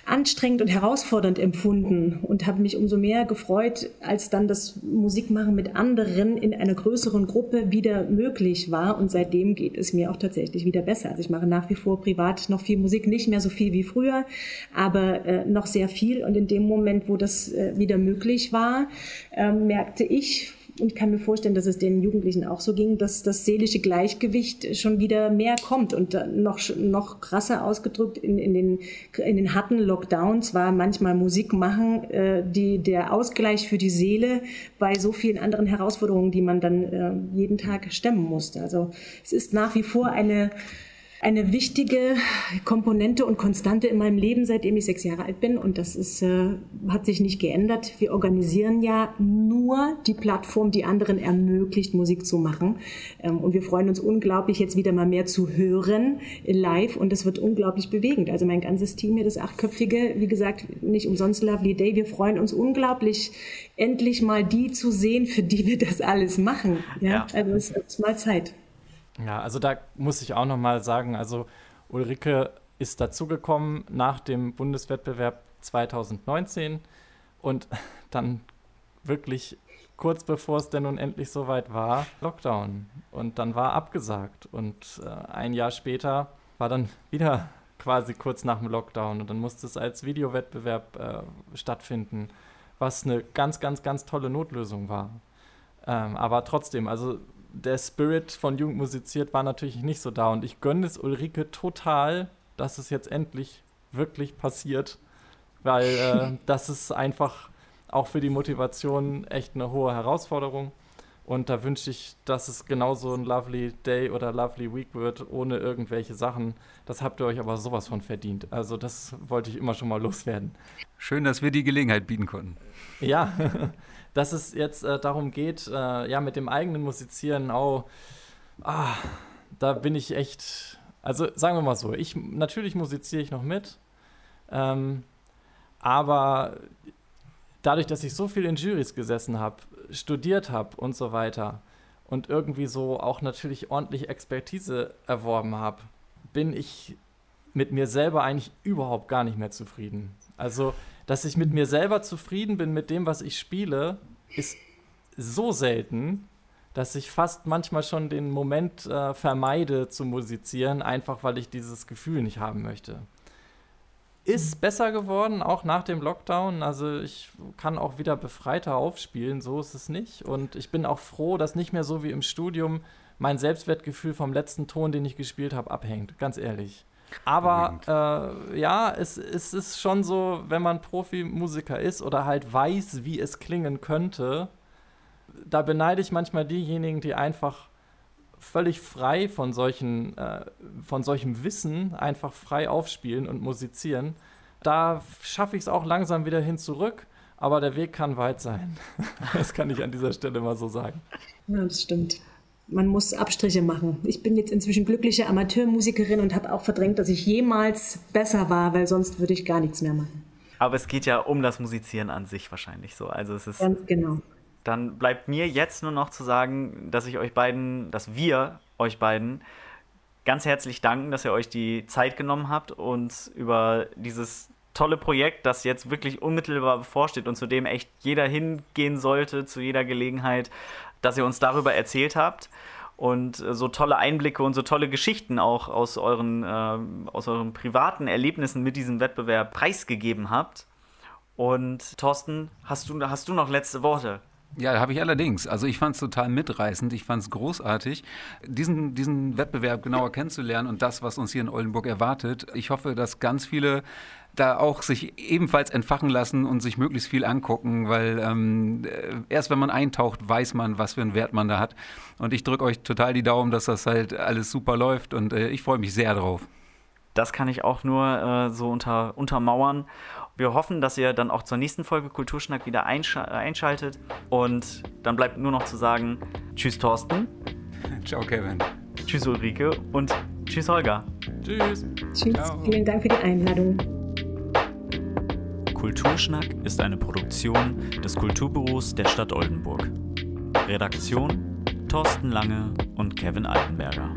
anstrengend und herausfordernd empfunden und habe mich umso mehr gefreut, als dann das Musikmachen mit anderen in einer größeren Gruppe wieder möglich war. Und seitdem geht es mir auch tatsächlich wieder besser. Also ich mache nach wie vor privat noch viel Musik, nicht mehr so viel wie früher, aber äh, noch sehr viel. Und in dem Moment, wo das äh, wieder möglich war, äh, merkte ich, und kann mir vorstellen, dass es den Jugendlichen auch so ging, dass das seelische Gleichgewicht schon wieder mehr kommt und noch, noch krasser ausgedrückt in, in, den, in den harten Lockdowns war manchmal Musik machen, äh, die, der Ausgleich für die Seele bei so vielen anderen Herausforderungen, die man dann äh, jeden Tag stemmen musste. Also es ist nach wie vor eine eine wichtige Komponente und Konstante in meinem Leben, seitdem ich sechs Jahre alt bin. Und das ist, äh, hat sich nicht geändert. Wir organisieren ja nur die Plattform, die anderen ermöglicht, Musik zu machen. Ähm, und wir freuen uns unglaublich, jetzt wieder mal mehr zu hören live. Und das wird unglaublich bewegend. Also mein ganzes Team hier, das achtköpfige, wie gesagt, nicht umsonst Lovely Day. Wir freuen uns unglaublich, endlich mal die zu sehen, für die wir das alles machen. Ja, ja. also es ist mal Zeit. Ja, also da muss ich auch noch mal sagen, also Ulrike ist dazugekommen nach dem Bundeswettbewerb 2019 und dann wirklich kurz bevor es denn nun endlich soweit war, Lockdown. Und dann war abgesagt. Und äh, ein Jahr später war dann wieder quasi kurz nach dem Lockdown. Und dann musste es als Videowettbewerb äh, stattfinden, was eine ganz, ganz, ganz tolle Notlösung war. Ähm, aber trotzdem, also der Spirit von Jugend musiziert war natürlich nicht so da. Und ich gönne es Ulrike total, dass es jetzt endlich wirklich passiert, weil äh, das ist einfach auch für die Motivation echt eine hohe Herausforderung. Und da wünsche ich, dass es genauso ein Lovely Day oder Lovely Week wird, ohne irgendwelche Sachen. Das habt ihr euch aber sowas von verdient. Also das wollte ich immer schon mal loswerden. Schön, dass wir die Gelegenheit bieten konnten. Ja, dass es jetzt äh, darum geht, äh, ja, mit dem eigenen Musizieren auch, ah, da bin ich echt, also sagen wir mal so, ich, natürlich musiziere ich noch mit, ähm, aber dadurch, dass ich so viel in Juries gesessen habe, studiert habe und so weiter und irgendwie so auch natürlich ordentlich Expertise erworben habe, bin ich mit mir selber eigentlich überhaupt gar nicht mehr zufrieden. Also dass ich mit mir selber zufrieden bin mit dem, was ich spiele, ist so selten, dass ich fast manchmal schon den Moment äh, vermeide zu musizieren, einfach weil ich dieses Gefühl nicht haben möchte. ist besser geworden, auch nach dem Lockdown. Also ich kann auch wieder befreiter aufspielen, so ist es nicht. Und ich bin auch froh, dass nicht mehr so wie im Studium mein Selbstwertgefühl vom letzten Ton, den ich gespielt habe, abhängt, ganz ehrlich. Aber äh, ja, es, es ist schon so, wenn man Profimusiker ist oder halt weiß, wie es klingen könnte, da beneide ich manchmal diejenigen, die einfach völlig frei von, solchen, äh, von solchem Wissen einfach frei aufspielen und musizieren. Da schaffe ich es auch langsam wieder hin zurück, aber der Weg kann weit sein. das kann ich an dieser Stelle mal so sagen. Ja, das stimmt. Man muss Abstriche machen. Ich bin jetzt inzwischen glückliche Amateurmusikerin und habe auch verdrängt, dass ich jemals besser war, weil sonst würde ich gar nichts mehr machen. Aber es geht ja um das Musizieren an sich wahrscheinlich so. Also es ist Ganz genau. Dann bleibt mir jetzt nur noch zu sagen, dass ich euch beiden, dass wir euch beiden ganz herzlich danken, dass ihr euch die Zeit genommen habt und über dieses tolle Projekt, das jetzt wirklich unmittelbar bevorsteht und zu dem echt jeder hingehen sollte, zu jeder Gelegenheit, dass ihr uns darüber erzählt habt und so tolle Einblicke und so tolle Geschichten auch aus euren, äh, aus euren privaten Erlebnissen mit diesem Wettbewerb preisgegeben habt. Und Thorsten, hast du, hast du noch letzte Worte? Ja, habe ich allerdings. Also ich fand es total mitreißend, ich fand es großartig, diesen, diesen Wettbewerb genauer kennenzulernen und das, was uns hier in Oldenburg erwartet. Ich hoffe, dass ganz viele da auch sich ebenfalls entfachen lassen und sich möglichst viel angucken, weil ähm, erst wenn man eintaucht, weiß man, was für einen Wert man da hat. Und ich drücke euch total die Daumen, dass das halt alles super läuft und äh, ich freue mich sehr drauf. Das kann ich auch nur äh, so unter, untermauern. Wir hoffen, dass ihr dann auch zur nächsten Folge Kulturschnack wieder einsch einschaltet. Und dann bleibt nur noch zu sagen: Tschüss, Thorsten. Ciao, Kevin. Tschüss, Ulrike. Und tschüss, Holger. Tschüss. Tschüss. Ciao. Vielen Dank für die Einladung. Kulturschnack ist eine Produktion des Kulturbüros der Stadt Oldenburg. Redaktion Thorsten Lange und Kevin Altenberger.